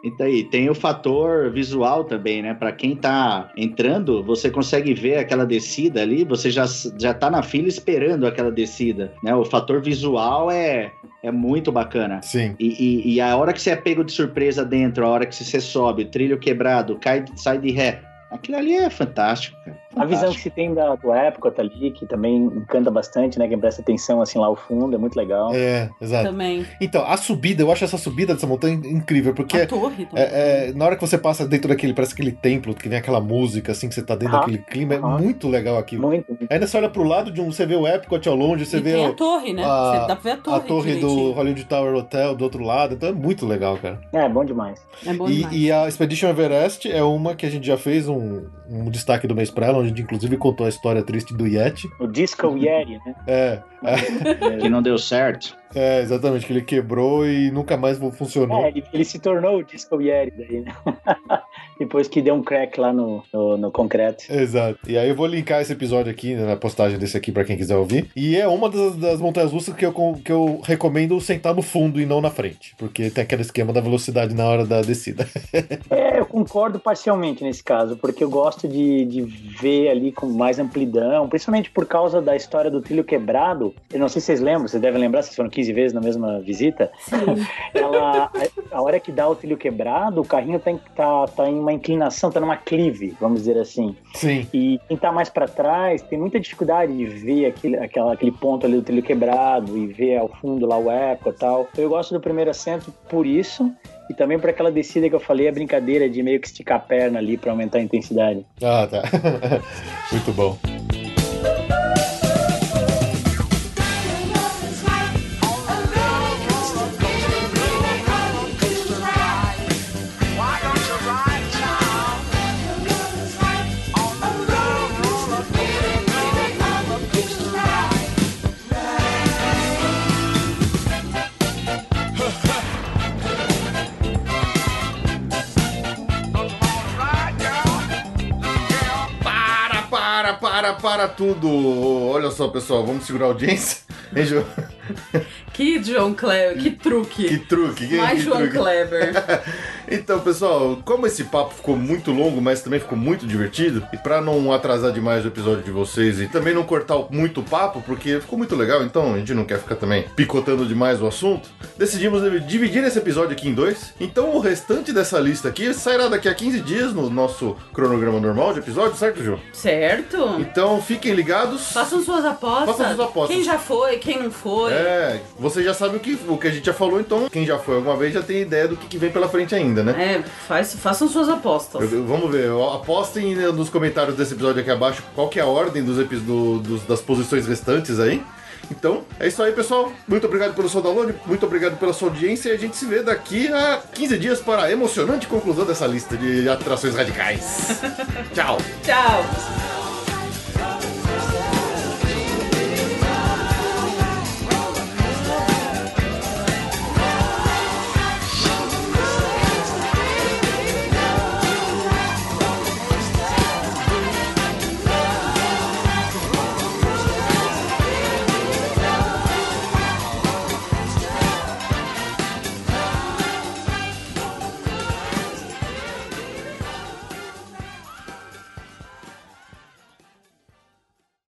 E daí, tem o fator visual também, né? Pra quem tá entrando, você consegue ver aquela descida ali, você já, já tá na fila esperando aquela descida, né? O fator visual é, é muito bacana. Sim. E, e- e a hora que você é pego de surpresa dentro, a hora que você sobe, trilho quebrado, cai, sai de ré, aquilo ali é fantástico, cara. A visão que se tem da, do Epcot ali, que também encanta bastante, né? Quem presta atenção assim lá ao fundo, é muito legal. É, exato. Também. Então, a subida, eu acho essa subida dessa montanha incrível, porque A torre também. é, é, na hora que você passa dentro daquele, parece aquele templo, que vem aquela música, assim, que você tá dentro Aham, daquele clima, é aham. muito legal aquilo. Muito, muito. Ainda você olha pro lado de um, você vê o Epcot ao longe, você e vê tem o- a torre, né? a- Você dá pra ver a torre. a torre do direitinho. Hollywood Tower Hotel do outro lado, então é muito legal, cara. É, bom demais. É bom E, demais. e a Expedition Everest é uma que a gente já fez um, um destaque do mês pra ela, onde a gente inclusive contou a história triste do Yeti. O Disco Yeti, né? É, Que não deu certo. é, exatamente, que ele quebrou e nunca mais funcionou. É, ele, ele se tornou o Disco Yeti daí, né? Depois que deu um crack lá no, no, no concreto. Exato. E aí eu vou linkar esse episódio aqui na postagem desse aqui pra quem quiser ouvir. E é uma das, das montanhas russas que eu, que eu recomendo sentar no fundo e não na frente. Porque tem aquele esquema da velocidade na hora da descida. É, eu concordo parcialmente nesse caso, porque eu gosto de, de ver ali com mais amplidão, principalmente por causa da história do trilho quebrado. Eu não sei se vocês lembram, vocês devem lembrar, vocês foram 15 vezes na mesma visita. Ela, a, a hora que dá o trilho quebrado, o carrinho tá, em- tá, tá em uma inclinação, tá numa clive, vamos dizer assim. Sim. E quem tá mais pra trás tem muita dificuldade de ver aquele, aquela, aquele ponto ali do trilho quebrado e ver ao fundo lá o eco e tal. Eu gosto do primeiro assento por isso. E também por aquela descida que eu falei, a brincadeira de meio que esticar a perna ali pra aumentar a intensidade. Ah, tá. Muito bom. Tudo. Olha só, pessoal, vamos segurar a audiência. Que João Kleber, que truque. Que truque. que- Mais que João truque. Kleber. Então, pessoal, como esse papo ficou muito longo, mas também ficou muito divertido, e pra não atrasar demais o episódio de vocês e também não cortar muito o papo, porque ficou muito legal, então a gente não quer ficar também picotando demais o assunto, decidimos dividir esse episódio aqui em dois. Então o restante dessa lista aqui sairá daqui a 15 dias no nosso cronograma normal de episódio, certo, Ju? certo? Então fiquem ligados. Façam suas apostas. Façam suas apostas. Quem já foi, quem não foi. É, você já sabe o que, o que a gente já falou, então quem já foi alguma vez já tem ideia do que, que vem pela frente ainda, né? É, faz, façam suas apostas. Eu- eu- Vamos ver, apostem nos comentários desse episódio aqui abaixo qual que é a ordem dos, do- dos- das posições restantes aí. Então, é isso aí, pessoal. Muito obrigado pelo seu download, muito obrigado pela sua audiência e a gente se vê daqui a 15 dias para a emocionante conclusão dessa lista de atrações radicais. Tchau! Tchau.